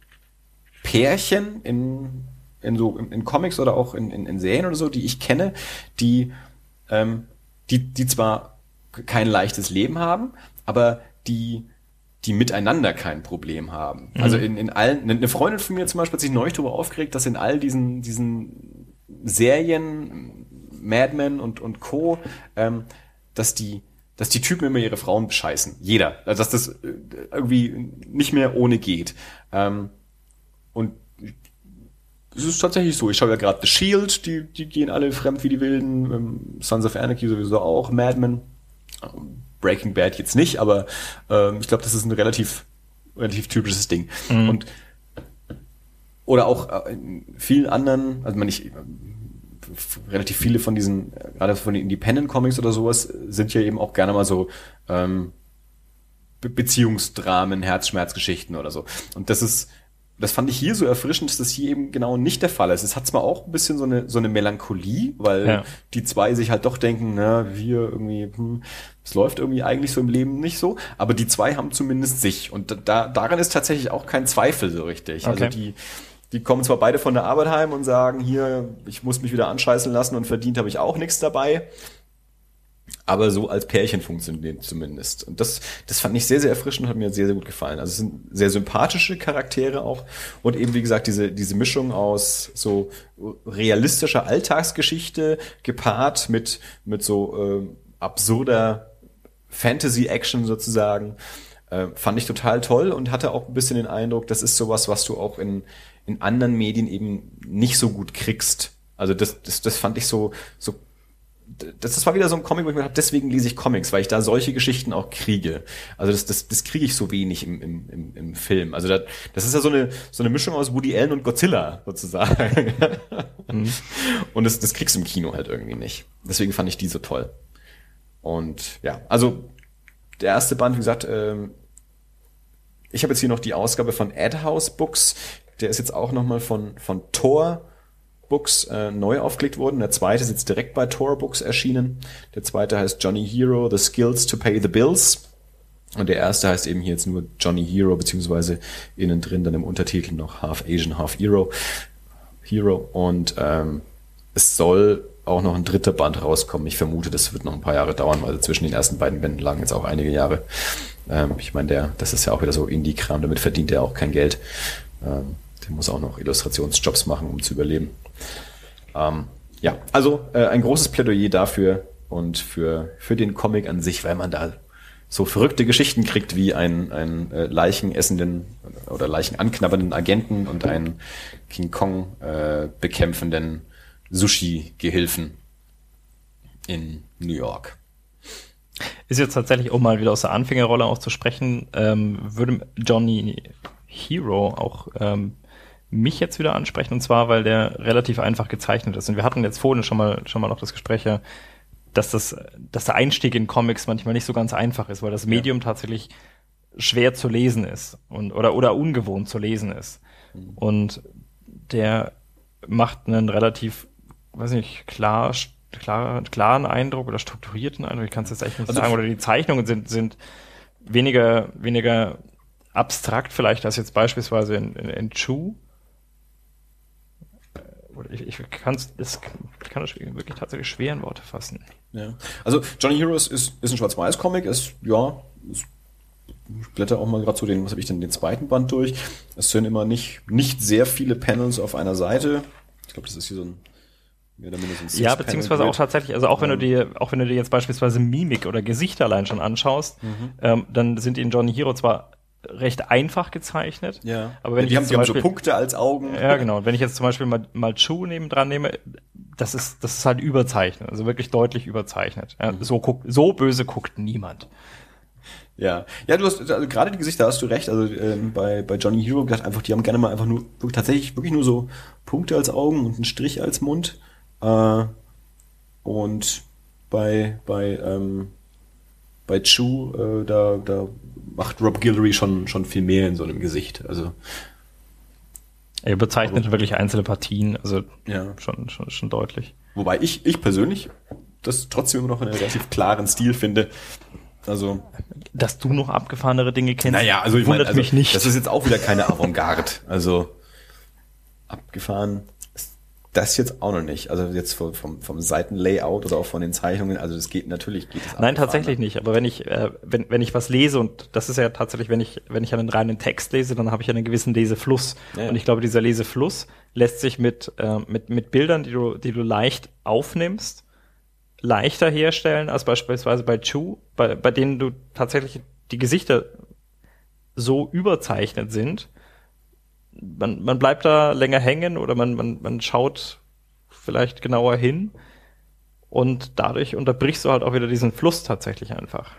Pärchen in, in so, in, in Comics oder auch in, in, in Serien oder so, die ich kenne, die, ähm, die, die zwar kein leichtes Leben haben, aber die die miteinander kein Problem haben. Mhm. Also in, in allen, eine Freundin von mir zum Beispiel hat sich neulich darüber aufgeregt, dass in all diesen, diesen Serien, Mad Men und, und Co., ähm, dass die, dass die Typen immer ihre Frauen bescheißen. Jeder. Also dass das äh, irgendwie nicht mehr ohne geht. Ähm, und es ist tatsächlich so. Ich schaue ja gerade The Shield, die, die gehen alle fremd wie die Wilden, ähm, Sons of Anarchy sowieso auch, Mad Men. Breaking Bad jetzt nicht, aber ähm, ich glaube, das ist ein relativ, relativ typisches Ding. Mhm. Und oder auch äh, in vielen anderen, also man ich relativ viele von diesen, äh, gerade von den Independent Comics oder sowas, sind ja eben auch gerne mal so ähm, Be Beziehungsdramen, Herzschmerzgeschichten oder so. Und das ist das fand ich hier so erfrischend, dass das hier eben genau nicht der Fall ist. Es hat zwar auch ein bisschen so eine, so eine Melancholie, weil ja. die zwei sich halt doch denken, na, wir irgendwie, hm, es läuft irgendwie eigentlich so im Leben nicht so, aber die zwei haben zumindest sich. Und da, daran ist tatsächlich auch kein Zweifel so richtig. Also okay. Also die, die kommen zwar beide von der Arbeit heim und sagen, hier, ich muss mich wieder anscheißen lassen und verdient habe ich auch nichts dabei aber so als Pärchen funktioniert zumindest. Und das, das fand ich sehr, sehr erfrischend und hat mir sehr, sehr gut gefallen. Also es sind sehr sympathische Charaktere auch und eben, wie gesagt, diese, diese Mischung aus so realistischer Alltagsgeschichte gepaart mit, mit so äh, absurder Fantasy-Action sozusagen, äh, fand ich total toll und hatte auch ein bisschen den Eindruck, das ist sowas, was du auch in, in anderen Medien eben nicht so gut kriegst. Also das, das, das fand ich so, so das war wieder so ein Comic, wo ich mir dachte, deswegen lese ich Comics, weil ich da solche Geschichten auch kriege. Also das, das, das kriege ich so wenig im, im, im, im Film. Also das, das ist ja so eine, so eine Mischung aus Woody Allen und Godzilla sozusagen. mhm. Und das, das kriegst du im Kino halt irgendwie nicht. Deswegen fand ich die so toll. Und ja, also der erste Band, wie gesagt, ähm, ich habe jetzt hier noch die Ausgabe von Ad House Books. Der ist jetzt auch nochmal von, von Thor Books äh, neu aufgelegt worden. Der zweite ist jetzt direkt bei Tor Books erschienen. Der zweite heißt Johnny Hero, The Skills to Pay the Bills. Und der erste heißt eben hier jetzt nur Johnny Hero, beziehungsweise innen drin dann im Untertitel noch Half Asian, Half Hero. Hero. Und ähm, es soll auch noch ein dritter Band rauskommen. Ich vermute, das wird noch ein paar Jahre dauern, weil zwischen den ersten beiden Bänden lagen jetzt auch einige Jahre. Ähm, ich meine, der, das ist ja auch wieder so Indie-Kram, damit verdient er auch kein Geld. Ähm, der muss auch noch Illustrationsjobs machen, um zu überleben. Ähm, ja, also äh, ein großes Plädoyer dafür und für, für den Comic an sich, weil man da so verrückte Geschichten kriegt wie ein, ein äh, leichenessenden oder leichenanknabbernden Agenten und einen King Kong äh, bekämpfenden Sushi-Gehilfen in New York. Ist jetzt tatsächlich, um mal wieder aus der Anfängerrolle auch zu sprechen, ähm, würde Johnny Hero auch ähm, mich jetzt wieder ansprechen, und zwar, weil der relativ einfach gezeichnet ist. Und wir hatten jetzt vorhin schon mal, schon mal noch das Gespräch, dass das, dass der Einstieg in Comics manchmal nicht so ganz einfach ist, weil das Medium ja. tatsächlich schwer zu lesen ist und, oder, oder ungewohnt zu lesen ist. Mhm. Und der macht einen relativ, weiß nicht, klar, klar, klaren Eindruck oder strukturierten Eindruck, ich kann es jetzt echt nicht also sagen, oder die Zeichnungen sind, sind weniger, weniger abstrakt vielleicht als jetzt beispielsweise in, in, in Chu, ich, ich, kann's, ich kann das wirklich tatsächlich schwer in Worte fassen. Ja. Also Johnny Heroes ist, ist ein Schwarz-Weiß-Comic, ist, ja, ist, ich blätter auch mal gerade so den, was habe ich denn, den zweiten Band durch. Es sind immer nicht, nicht sehr viele Panels auf einer Seite. Ich glaube, das ist hier so ein ja, beziehungsweise auch tatsächlich, also auch wenn du dir, auch wenn du dir jetzt beispielsweise Mimik oder Gesichter allein schon anschaust, mhm. ähm, dann sind die in Johnny Hero zwar recht einfach gezeichnet. Ja. Aber wenn ja, ich die haben, Beispiel, so Punkte als Augen. Ja, genau. Wenn ich jetzt zum Beispiel mal, mal Chu neben dran nehme, das ist, das ist halt überzeichnet, also wirklich deutlich überzeichnet. Ja, mhm. so guckt, so böse guckt niemand. Ja, ja, du hast also gerade die Gesichter hast du recht. Also ähm, bei bei Johnny Hero gedacht einfach, die haben gerne mal einfach nur tatsächlich wirklich nur so Punkte als Augen und einen Strich als Mund. Äh, und bei bei ähm, bei Chu äh, da da macht Rob Guillory schon, schon viel mehr in so einem Gesicht. Also er bezeichnet aber, wirklich einzelne Partien, also ja. schon, schon, schon deutlich. Wobei ich, ich persönlich das trotzdem immer noch einen relativ klaren Stil finde. Also. Dass du noch abgefahrenere Dinge kennst, naja, also ich wundert mein, also, mich nicht. Das ist jetzt auch wieder keine Avantgarde. Also abgefahren das jetzt auch noch nicht. Also jetzt vom, vom, vom Seitenlayout oder auch von den Zeichnungen. Also das geht natürlich geht es Nein, tatsächlich nicht. Aber wenn ich äh, wenn wenn ich was lese und das ist ja tatsächlich, wenn ich wenn ich einen reinen Text lese, dann habe ich einen gewissen Lesefluss. Ja. Und ich glaube, dieser Lesefluss lässt sich mit äh, mit mit Bildern, die du die du leicht aufnimmst, leichter herstellen als beispielsweise bei Chu, bei bei denen du tatsächlich die Gesichter so überzeichnet sind, man, man bleibt da länger hängen oder man, man, man schaut vielleicht genauer hin und dadurch unterbrichst du halt auch wieder diesen Fluss tatsächlich einfach.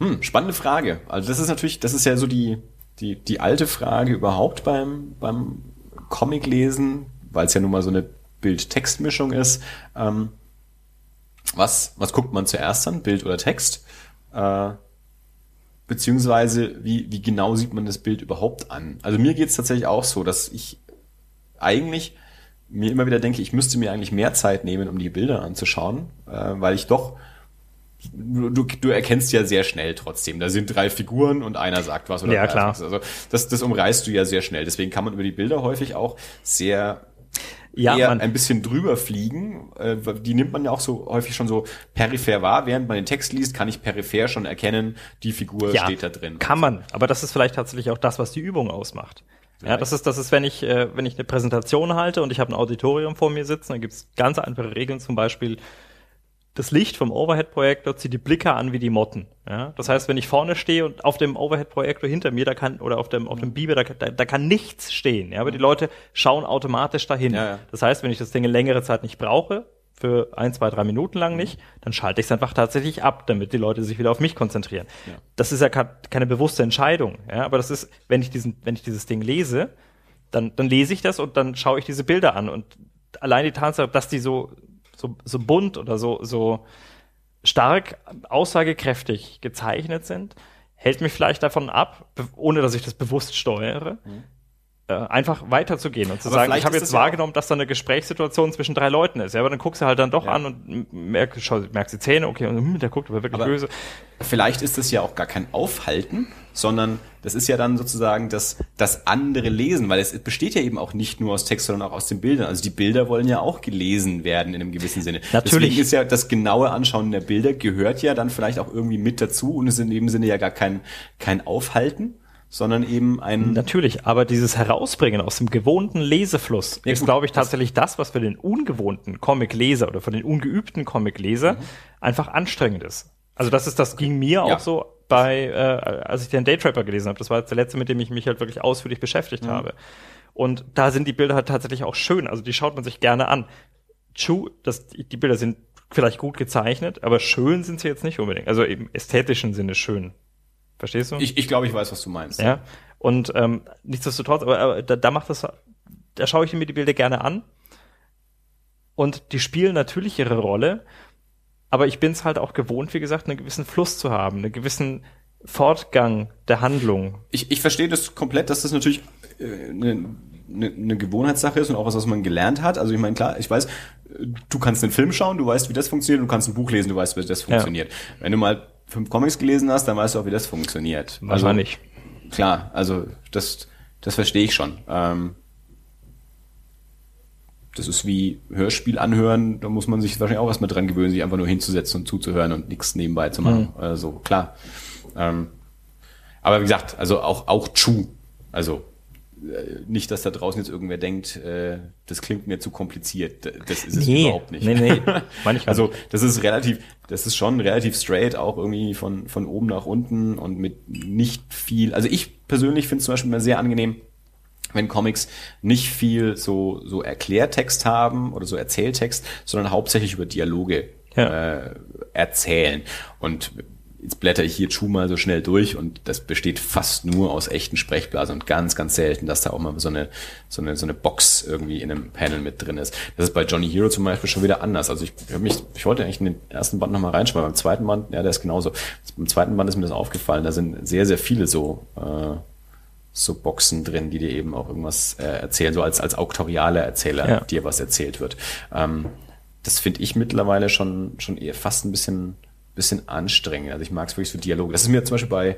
Hm, spannende Frage. Also das ist natürlich, das ist ja so die, die, die alte Frage überhaupt beim, beim Comic-Lesen, weil es ja nun mal so eine Bild-Text-Mischung ist. Ähm, was, was guckt man zuerst an, Bild oder Text? Äh, beziehungsweise wie, wie genau sieht man das Bild überhaupt an? Also mir geht's tatsächlich auch so, dass ich eigentlich mir immer wieder denke, ich müsste mir eigentlich mehr Zeit nehmen, um die Bilder anzuschauen, äh, weil ich doch Du, du erkennst ja sehr schnell trotzdem. Da sind drei Figuren und einer sagt was oder ja, klar. Was. Also das, das umreißt du ja sehr schnell. Deswegen kann man über die Bilder häufig auch sehr ja, eher ein bisschen drüber fliegen. Äh, die nimmt man ja auch so häufig schon so peripher wahr. Während man den Text liest, kann ich peripher schon erkennen, die Figur ja, steht da drin. Kann man, aber das ist vielleicht tatsächlich auch das, was die Übung ausmacht. Vielleicht. Ja, das ist, das ist, wenn ich, äh, wenn ich eine Präsentation halte und ich habe ein Auditorium vor mir sitzen, dann gibt's ganz einfache Regeln, zum Beispiel das Licht vom Overhead-Projektor zieht die Blicke an wie die Motten. Ja? Das heißt, wenn ich vorne stehe und auf dem Overhead-Projektor hinter mir, da kann, oder auf dem, auf dem Biber, da, da, da kann nichts stehen. Ja? Aber die Leute schauen automatisch dahin. Ja, ja. Das heißt, wenn ich das Ding längere Zeit nicht brauche, für ein, zwei, drei Minuten lang nicht, dann schalte ich es einfach tatsächlich ab, damit die Leute sich wieder auf mich konzentrieren. Ja. Das ist ja keine bewusste Entscheidung, ja, aber das ist, wenn ich diesen, wenn ich dieses Ding lese, dann, dann lese ich das und dann schaue ich diese Bilder an und allein die Tatsache, dass die so, so, so bunt oder so, so stark aussagekräftig gezeichnet sind, hält mich vielleicht davon ab, ohne dass ich das bewusst steuere, mhm äh, einfach weiterzugehen und zu aber sagen, ich habe jetzt wahrgenommen, dass da eine Gesprächssituation zwischen drei Leuten ist. Ja, aber dann guckst du halt dann doch ja. an und merkst, schau, merkst die Zähne, okay, und hm, der guckt aber wirklich aber böse. Vielleicht ist es ja auch gar kein Aufhalten, sondern das ist ja dann sozusagen das, das andere Lesen, weil es besteht ja eben auch nicht nur aus Text, sondern auch aus den Bildern. Also die Bilder wollen ja auch gelesen werden in einem gewissen Sinne. Natürlich. Deswegen ist ja das genaue Anschauen der Bilder gehört ja dann vielleicht auch irgendwie mit dazu und ist in dem Sinne ja gar kein, kein Aufhalten sondern eben ein. Natürlich, aber dieses Herausbringen aus dem gewohnten Lesefluss ja, ist, glaube ich, tatsächlich das, was für den ungewohnten Comic-Leser oder für den ungeübten Comic-Leser mhm. einfach anstrengend ist. Also das ist, das ging mir ja. auch so bei, äh, als ich den Daytrapper gelesen habe. Das war jetzt der letzte, mit dem ich mich halt wirklich ausführlich beschäftigt mhm. habe. Und da sind die Bilder halt tatsächlich auch schön. Also die schaut man sich gerne an. True, das, die Bilder sind vielleicht gut gezeichnet, aber schön sind sie jetzt nicht unbedingt. Also im ästhetischen Sinne schön. Verstehst du? Ich, ich glaube, ich weiß, was du meinst. Ja. Und ähm, nichtsdestotrotz, aber, aber da, da macht das, da schaue ich mir die Bilder gerne an. Und die spielen natürlich ihre Rolle, aber ich bin es halt auch gewohnt, wie gesagt, einen gewissen Fluss zu haben, einen gewissen Fortgang der Handlung. Ich, ich verstehe das komplett, dass das natürlich äh, eine, eine, eine Gewohnheitssache ist und auch was, was man gelernt hat. Also ich meine, klar, ich weiß, du kannst einen Film schauen, du weißt, wie das funktioniert, du kannst ein Buch lesen, du weißt, wie das funktioniert. Ja. Wenn du mal fünf Comics gelesen hast, dann weißt du auch, wie das funktioniert. Wahrscheinlich. Also, klar, also das, das verstehe ich schon. Ähm, das ist wie Hörspiel anhören, da muss man sich wahrscheinlich auch was mit dran gewöhnen, sich einfach nur hinzusetzen und zuzuhören und nichts nebenbei zu machen. Mhm. Also klar. Ähm, aber wie gesagt, also auch, auch True. Also nicht, dass da draußen jetzt irgendwer denkt, äh, das klingt mir zu kompliziert. Das ist es nee, überhaupt nicht. Nee, nee, manchmal. also das ist relativ, das ist schon relativ straight, auch irgendwie von, von oben nach unten und mit nicht viel. Also ich persönlich finde es zum Beispiel immer sehr angenehm, wenn Comics nicht viel so, so Erklärtext haben oder so Erzähltext, sondern hauptsächlich über Dialoge ja. äh, erzählen. Und jetzt blätter ich hier Chu mal so schnell durch und das besteht fast nur aus echten Sprechblasen und ganz, ganz selten, dass da auch mal so eine, so eine, so eine Box irgendwie in einem Panel mit drin ist. Das ist bei Johnny Hero zum Beispiel schon wieder anders. Also ich, ich, mich, ich wollte eigentlich in den ersten Band nochmal reinschreiben, beim zweiten Band, ja, der ist genauso. Beim zweiten Band ist mir das aufgefallen, da sind sehr, sehr viele so, äh, so Boxen drin, die dir eben auch irgendwas äh, erzählen, so als, als auktoriale Erzähler, ja. dir was erzählt wird. Ähm, das finde ich mittlerweile schon, schon eher fast ein bisschen bisschen anstrengend. Also ich mag es wirklich so Dialoge. Das ist mir zum Beispiel bei,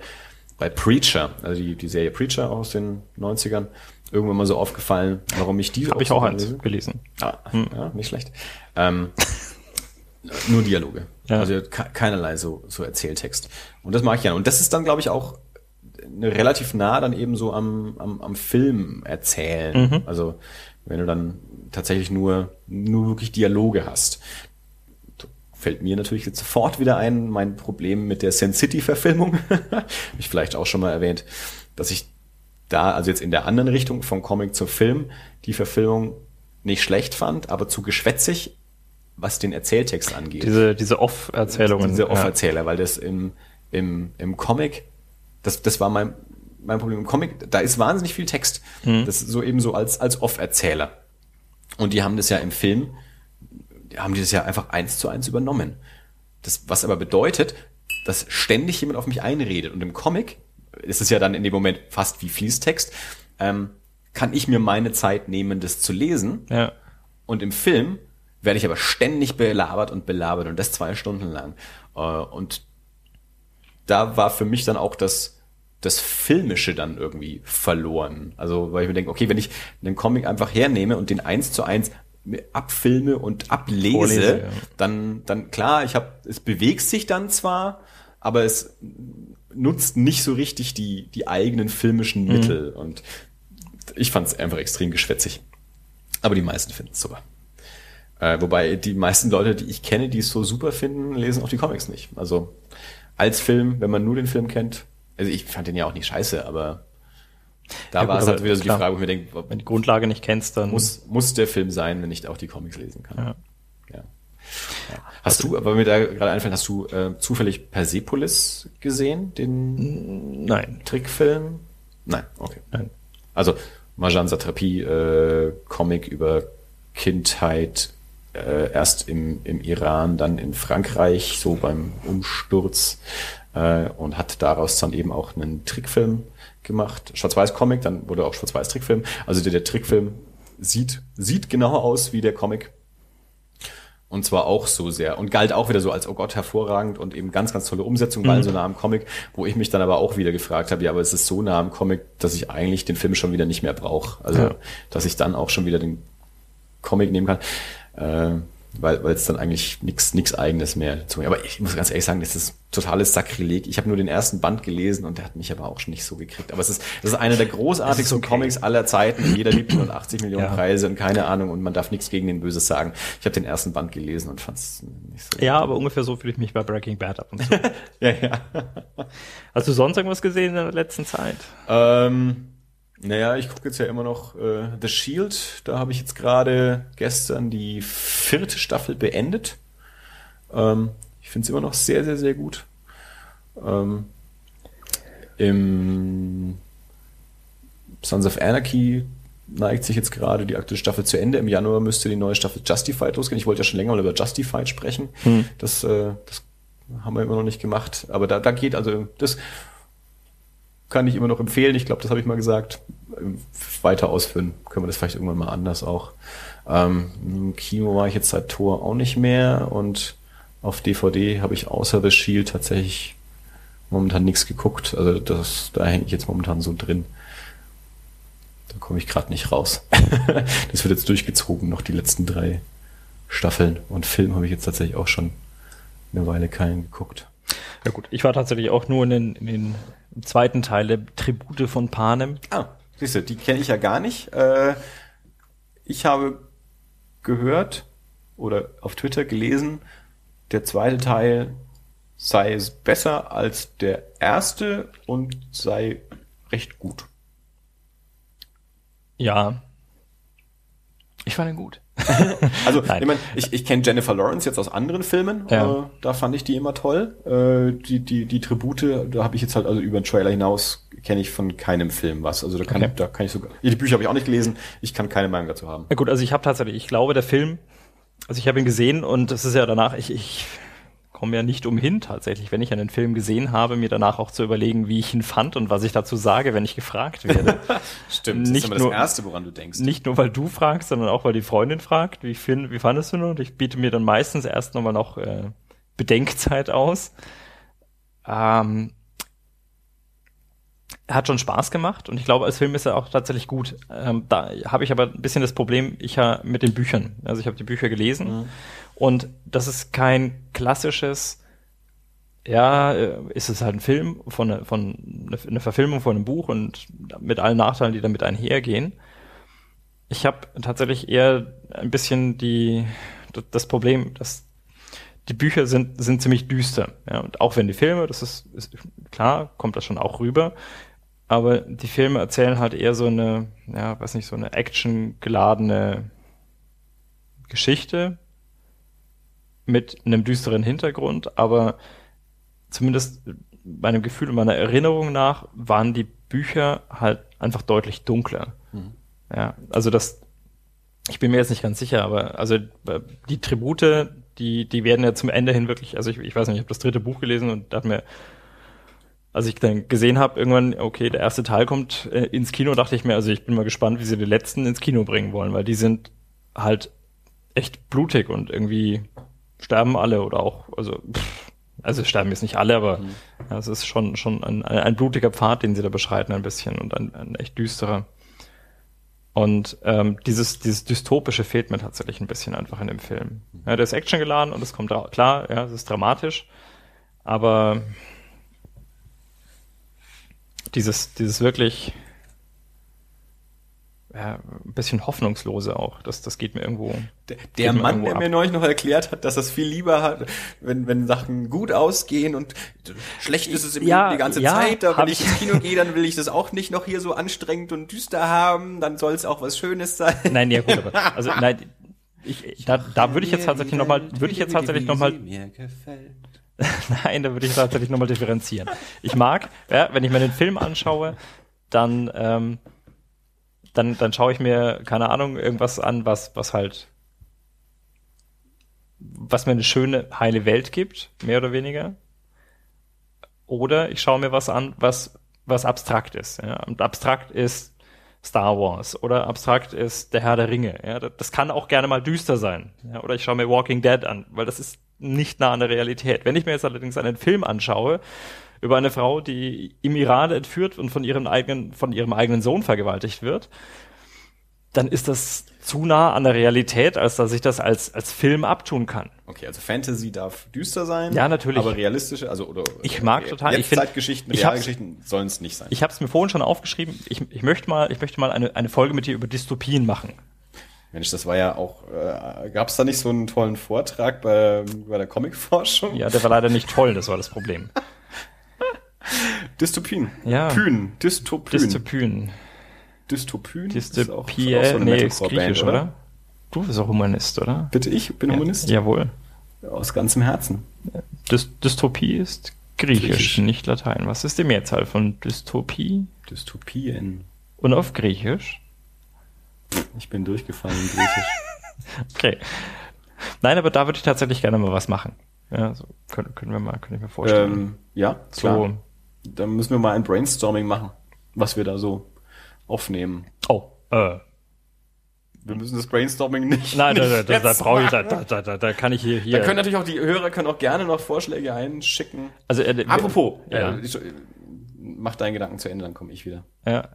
bei Preacher, also die, die Serie Preacher aus den 90ern, irgendwann mal so aufgefallen, warum ich die Habe ich auch eins lese. gelesen. Ah, hm. Ja, nicht schlecht. Ähm, nur Dialoge. Ja. Also keinerlei so, so Erzähltext. Und das mag ich gerne. Und das ist dann, glaube ich, auch relativ nah dann eben so am, am, am Film erzählen. Mhm. Also wenn du dann tatsächlich nur, nur wirklich Dialoge hast fällt mir natürlich jetzt sofort wieder ein, mein Problem mit der Sin City-Verfilmung. Habe ich vielleicht auch schon mal erwähnt, dass ich da, also jetzt in der anderen Richtung vom Comic zur Film, die Verfilmung nicht schlecht fand, aber zu geschwätzig, was den Erzähltext angeht. Diese, diese Off-Erzählungen. Diese Off-Erzähler, ja. weil das im, im, im Comic, das, das war mein, mein Problem im Comic, da ist wahnsinnig viel Text. Mhm. Das ist so eben so als, als Off-Erzähler. Und die haben das ja im Film haben die das ja einfach eins zu eins übernommen. Das, was aber bedeutet, dass ständig jemand auf mich einredet. Und im Comic ist es ja dann in dem Moment fast wie Fließtext, ähm, kann ich mir meine Zeit nehmen, das zu lesen. Ja. Und im Film werde ich aber ständig belabert und belabert und das zwei Stunden lang. Äh, und da war für mich dann auch das, das Filmische dann irgendwie verloren. Also, weil ich mir denke, okay, wenn ich einen Comic einfach hernehme und den eins zu eins abfilme und ablese, Vorlese, ja. dann, dann klar, ich habe, es bewegt sich dann zwar, aber es nutzt nicht so richtig die, die eigenen filmischen mhm. Mittel und ich fand es einfach extrem geschwätzig. Aber die meisten finden es super. Äh, wobei die meisten Leute, die ich kenne, die es so super finden, lesen auch die Comics nicht. Also als Film, wenn man nur den Film kennt, also ich fand den ja auch nicht scheiße, aber da ja, war es halt wieder so die Frage, wo ich mir denke, wenn die Grundlage nicht kennst, dann muss, muss der Film sein, wenn ich auch die Comics lesen kann. Ja. ja. Ja. Hast du, aber mir da gerade einfällt, hast du äh, zufällig Persepolis gesehen, den Nein. Trickfilm? Nein, okay. Nein. Also Marjan Satrapi, äh, Comic über Kindheit, äh, erst im, im Iran, dann in Frankreich, so beim Umsturz äh, und hat daraus dann eben auch einen Trickfilm gemacht. Schwarz-Weiß-Comic, dann wurde auch Schwarz-Weiß-Trickfilm. Also der, der Trickfilm sieht, sieht genau aus wie der Comic. Und zwar auch so sehr. Und galt auch wieder so als, oh Gott, hervorragend und eben ganz, ganz tolle Umsetzung, weil Mhm. so nah am Comic, wo ich mich dann aber auch wieder gefragt habe, ja, aber es ist so nah am Comic, dass ich eigentlich den Film schon wieder nicht mehr brauche. Also, Ja. dass ich dann auch schon wieder den Comic nehmen kann. Äh, weil weil es dann eigentlich nichts nichts eigenes mehr zu mir. Aber ich muss ganz ehrlich sagen, das ist totales Sakrileg. Ich habe nur den ersten Band gelesen und der hat mich aber auch schon nicht so gekriegt. Aber es ist das ist einer der großartigsten okay. Comics aller Zeiten. Jeder liebt ihn und 80 Millionen Ja. Preise und keine Ahnung und man darf nichts gegen den Böses sagen. Ich habe den ersten Band gelesen und fand es nicht so. Ja, aber ungefähr so fühle ich mich bei Breaking Bad ab und zu. ja, ja. Hast du sonst irgendwas gesehen in der letzten Zeit? Ähm, naja, ich gucke jetzt ja immer noch äh, The Shield. Da habe ich jetzt gerade gestern die vierte Staffel beendet. Ähm, ich finde es immer noch sehr, sehr, sehr gut. Ähm, Im Sons of Anarchy neigt sich jetzt gerade die aktuelle Staffel zu Ende. Im Januar müsste die neue Staffel Justified losgehen. Ich wollte ja schon länger mal über Justified sprechen. Das, äh, das haben wir immer noch nicht gemacht. Aber da, da geht also das kann ich immer noch empfehlen. Ich glaube, das habe ich mal gesagt. Weiter ausführen können wir das vielleicht irgendwann mal anders auch. Ähm, Im Kino war ich jetzt seit Tor auch nicht mehr und auf DVD habe ich außer The Shield tatsächlich momentan nichts geguckt. Also das, da hänge ich jetzt momentan so drin. Da komme ich gerade nicht raus. das wird jetzt durchgezogen, noch die letzten drei Staffeln. Und Film habe ich jetzt tatsächlich auch schon eine Weile keinen geguckt. Ja gut, ich war tatsächlich auch nur in den, in den zweiten Teil der Tribute von Panem. Ah, siehst du, die kenne ich ja gar nicht. Äh, ich habe gehört oder auf Twitter gelesen, der zweite Teil sei es besser als der erste und sei recht gut. Ja. Ich fand ihn gut. Also Nein. ich, mein, ich, ich kenne Jennifer Lawrence jetzt aus anderen Filmen. Ja. Äh, da fand ich die immer toll. Äh, die, die, die Tribute, da habe ich jetzt halt also über den Trailer hinaus kenne ich von keinem Film was. Also da kann, Okay. da kann ich sogar. Die Bücher habe ich auch nicht gelesen. Ich kann keine Meinung dazu haben. Ja gut, also ich habe tatsächlich, ich glaube, der Film, also ich habe ihn gesehen und es ist ja danach, ich, ich komme ja nicht umhin tatsächlich, wenn ich einen Film gesehen habe, mir danach auch zu überlegen, wie ich ihn fand und was ich dazu sage, wenn ich gefragt werde. Stimmt, das Nicht ist immer nur- das Erste, woran du denkst. nicht nur, weil du fragst, sondern auch, weil die Freundin fragt, wie, find, wie fandest du ihn? Und ich biete mir dann meistens erst nochmal noch äh, Bedenkzeit aus. Ähm, hat schon Spaß gemacht und ich glaube, als Film ist er auch tatsächlich gut. Ähm, da habe ich aber ein bisschen das Problem, ich ha, mit den Büchern. Also ich habe die Bücher gelesen und das ist kein klassisches, ja, äh, ist es halt ein Film von, ne- von eine, eine Verfilmung von einem Buch und mit allen Nachteilen, die damit einhergehen. Ich habe tatsächlich eher ein bisschen die das Problem, dass die Bücher sind sind ziemlich düster. Ja, und auch wenn die Filme, das ist, ist klar, kommt das schon auch rüber. Aber die Filme erzählen halt eher so eine, ja, weiß nicht, so eine actiongeladene Geschichte mit einem düsteren Hintergrund, aber zumindest meinem Gefühl und meiner Erinnerung nach waren die Bücher halt einfach deutlich dunkler. Ja, also das, ich bin mir jetzt nicht ganz sicher, aber also äh, die Tribute, die, die werden ja zum Ende hin wirklich, also ich, ich weiß nicht, ich habe das dritte Buch gelesen und da hat mir, als ich dann gesehen habe, irgendwann, okay, der erste Teil kommt äh, ins Kino, dachte ich mir, also ich bin mal gespannt, wie sie die letzten ins Kino bringen wollen, weil die sind halt echt blutig und irgendwie sterben alle oder auch, also, pff, also sterben jetzt nicht alle, aber ja, es ist schon, schon ein, ein, blutiger Pfad, den sie da beschreiten ein bisschen und ein, ein echt düsterer. Und ähm, dieses, dieses Dystopische fehlt mir tatsächlich ein bisschen einfach in dem Film. Ja, der ist Action geladen und es kommt klar, ja, es ist dramatisch, aber dieses, dieses wirklich ja, ein bisschen hoffnungslose auch, das, das geht mir irgendwo. Der, mir Mann, irgendwo der ab. mir neulich noch erklärt hat, dass er es viel lieber hat, wenn, wenn Sachen gut ausgehen und schlecht ist es im Ja, Leben die ganze ja, Zeit. Aber hab wenn ich ich- ins Kino gehe, dann will ich das auch nicht noch hier so anstrengend und düster haben. Dann soll es auch was Schönes sein. Nein, ja gut, aber also nein, Ich, da, da würde ich jetzt tatsächlich nochmal, würde ich jetzt tatsächlich nochmal, nein, da würde ich tatsächlich nochmal differenzieren. Ich mag, ja, wenn ich mir den Film anschaue, dann, ähm, dann, dann schaue ich mir, keine Ahnung, irgendwas an, was, was halt, was mir eine schöne, heile Welt gibt, mehr oder weniger. Oder ich schaue mir was an, was, was abstrakt ist. Ja. Und abstrakt ist Star Wars oder abstrakt ist der Herr der Ringe. Ja. Das kann auch gerne mal düster sein. Ja. Oder ich schaue mir Walking Dead an, weil das ist nicht nah an der Realität. Wenn ich mir jetzt allerdings einen Film anschaue, über eine Frau, die im Iran entführt und von ihrem eigenen, von ihrem eigenen Sohn vergewaltigt wird, dann ist das zu nah an der Realität, als dass ich das als, als Film abtun kann. Okay, also Fantasy darf düster sein. Ja, natürlich. Aber realistische, also oder ich mag äh, total. Ich Zeitgeschichten, Realgeschichten sollen es nicht sein. Ich habe es mir vorhin schon aufgeschrieben. Ich, ich möchte mal, ich möchte mal eine, eine Folge mit dir über Dystopien machen. Mensch, das war ja auch, äh, gab es da nicht so einen tollen Vortrag bei, bei der Comicforschung? Ja, der war leider nicht toll, das war das Problem. Dystopien. Ja. Pyn. Dystopien. Dystopien. Dystopien? Dystopie, ist so nee, ist griechisch, oder? oder? Du bist auch Humanist, oder? Bitte ich bin ja, Humanist? Jawohl. Aus ganzem Herzen. Dys Dystopie ist griechisch, griechisch, nicht Latein. Was ist die Mehrzahl von Dystopie? Dystopien. Und auf griechisch? Ich bin durchgefallen in griechisch. okay. Nein, aber da würde ich tatsächlich gerne mal was machen. Ja, so können, können wir mal, können ich mir vorstellen. Ähm, ja, klar. So. Dann müssen wir mal ein Brainstorming machen, was wir da so aufnehmen. Oh, äh. Wir müssen das Brainstorming nicht. Nein, nicht da, da, da, da brauche ich, da, da, da, da kann ich hier, hier. Da können natürlich auch die Hörer können auch gerne noch Vorschläge einschicken. Also, äh, apropos, ja. Äh, mach deinen Gedanken zu Ende, dann komme ich wieder. Ja,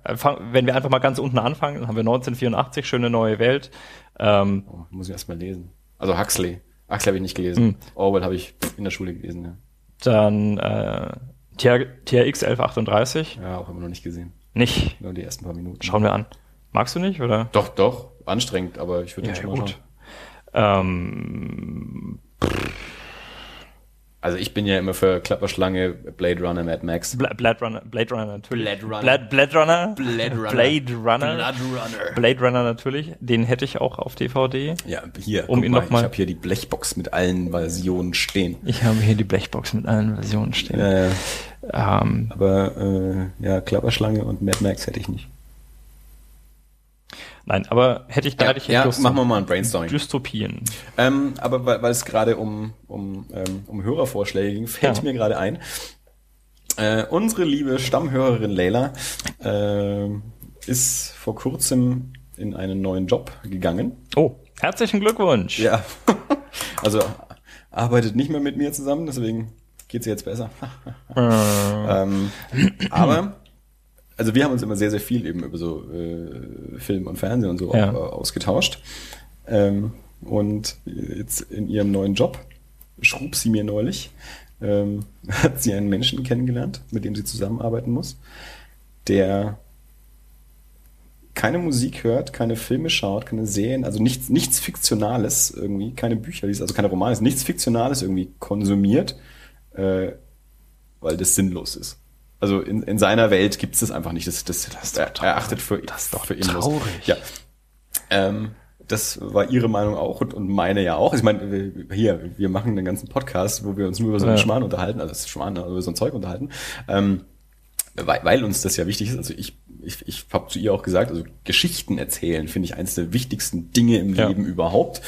wenn wir einfach mal ganz unten anfangen, dann haben wir 1984, schöne neue Welt. Ähm, oh, muss ich erst mal lesen. Also Huxley. Huxley habe ich nicht gelesen. Hm. Orwell habe ich in der Schule gelesen, ja. Dann äh, TRX 1138. Ja, auch immer noch nicht gesehen. Nicht? Nur die ersten paar Minuten. Schauen wir an. Magst du nicht, oder? Doch, doch. Anstrengend, aber ich würde ja, den schon mal gut. schauen. Ähm, also ich bin ja immer für Klapperschlange, Blade Runner, Mad Max. Bla Blade Runner, Blade Runner natürlich. Blade Runner. Blade, Blade Runner. Blade Runner. Blade Runner. Blade Runner. Blade Runner natürlich. Den hätte ich auch auf DVD. Ja, hier. Um ihn mal, noch mal. Ich habe hier die Blechbox mit allen Versionen stehen. Ich habe hier die Blechbox mit allen Versionen stehen. Äh, ähm, aber äh, ja, Klapperschlange und Mad Max hätte ich nicht. Nein, aber hätte ich da ja, hätte ich ja, Lust machen wir mal ein Brainstorming. Dystopien. Ähm, aber weil, weil es gerade um, um, ähm, um Hörervorschläge ging, fällt ja. mir gerade ein. Äh, unsere liebe Stammhörerin Leila äh, ist vor kurzem in einen neuen Job gegangen. Oh, herzlichen Glückwunsch. Ja. also arbeitet nicht mehr mit mir zusammen, deswegen geht's jetzt besser. ähm, aber also wir haben uns immer sehr, sehr viel eben über so äh, Film und Fernsehen und so ja. ausgetauscht. Ähm, und jetzt in ihrem neuen Job schrub sie mir neulich, ähm, hat sie einen Menschen kennengelernt, mit dem sie zusammenarbeiten muss, der keine Musik hört, keine Filme schaut, keine Serien, also nichts, nichts Fiktionales irgendwie, keine Bücher liest, also keine Romane, nichts Fiktionales irgendwie konsumiert, äh, weil das sinnlos ist. Also in, in seiner Welt gibt es das einfach nicht. Das, das, das er, er achtet für, das ist doch für ihn traurig. Ja. Ähm, das war ihre Meinung auch und, und meine ja auch. Ich meine, hier, wir machen einen ganzen Podcast, wo wir uns nur über so einen ja. Schmarrn unterhalten, also das Schmarrn, also über so ein Zeug unterhalten. Ähm, weil, weil uns das ja wichtig ist. Also ich, ich, ich habe zu ihr auch gesagt, also Geschichten erzählen finde ich eines der wichtigsten Dinge im ja. Leben überhaupt.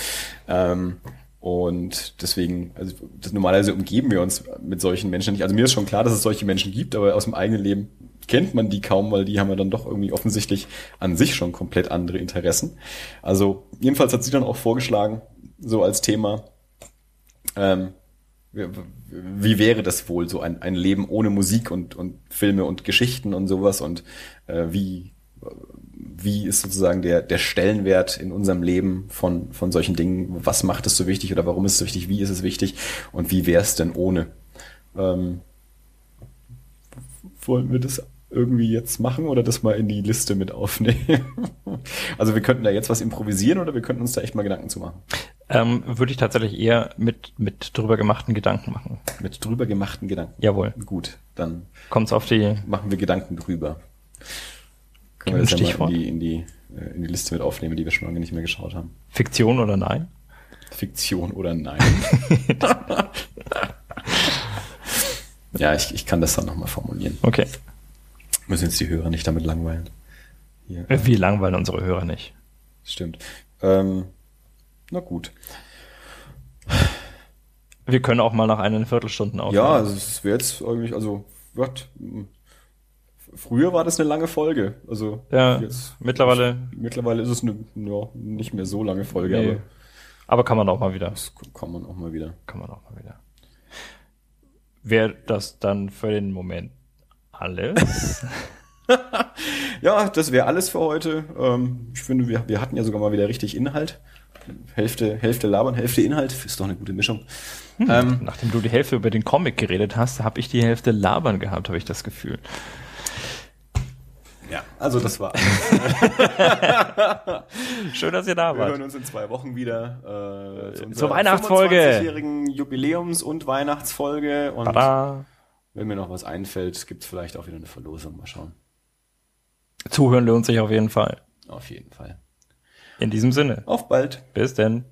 Ähm, und deswegen, also das, normalerweise umgeben wir uns mit solchen Menschen nicht. Also mir ist schon klar, dass es solche Menschen gibt, aber aus dem eigenen Leben kennt man die kaum, weil die haben ja dann doch irgendwie offensichtlich an sich schon komplett andere Interessen. Also jedenfalls hat sie dann auch vorgeschlagen, so als Thema, ähm, wie, wäre das wohl, so ein, ein Leben ohne Musik und, und Filme und Geschichten und sowas und äh, wie wie ist sozusagen der, der Stellenwert in unserem Leben von, von solchen Dingen? Was macht es so wichtig oder warum ist es so wichtig? Wie ist es wichtig? Und wie wäre es denn ohne? Ähm, wollen wir das irgendwie jetzt machen oder das mal in die Liste mit aufnehmen? also wir könnten da jetzt was improvisieren oder wir könnten uns da echt mal Gedanken zu machen. Ähm, würde ich tatsächlich eher mit, mit drüber gemachten Gedanken machen. Mit drüber gemachten Gedanken? Jawohl. Gut, dann kommt's auf die. Machen wir Gedanken drüber. Können wir das ja mal in die, in die äh, in die Liste mit aufnehme, die wir schon lange nicht mehr geschaut haben. Fiktion oder nein? Fiktion oder nein? ja, ich, ich kann das dann nochmal formulieren. Okay. Müssen jetzt die Hörer nicht damit langweilen. Hier. Wir langweilen unsere Hörer nicht. Stimmt. Ähm, na gut. Wir können auch mal nach einen Viertelstunden aufnehmen. Ja, es wäre jetzt eigentlich, also, Gott, früher war das eine lange Folge. Also Ja, jetzt, mittlerweile, mittlerweile ist es eine ja, nicht mehr so lange Folge, Nee. aber aber kann man auch mal wieder. das kann man auch mal wieder. Kann man auch mal wieder. Wäre das dann für den Moment alles? Ja, das wäre alles für heute. Ähm, ich finde, wir, wir hatten ja sogar mal wieder richtig Inhalt. Hälfte, Hälfte labern, Hälfte Inhalt. Ist doch eine gute Mischung. Ähm, Nachdem du die Hälfte über den Comic geredet hast, habe ich die Hälfte labern gehabt, habe ich das Gefühl. Ja, also das war. Schön, dass ihr da Wir hören wart. uns in zwei Wochen wieder äh, zu Zur Weihnachtsfolge. 25-jährigen Jubiläums- und Weihnachtsfolge. Und Tada. wenn mir noch was einfällt, gibt's vielleicht auch wieder eine Verlosung. Mal schauen. Zuhören lohnt sich auf jeden Fall. Auf jeden Fall. In diesem Sinne. Auf bald. Bis denn.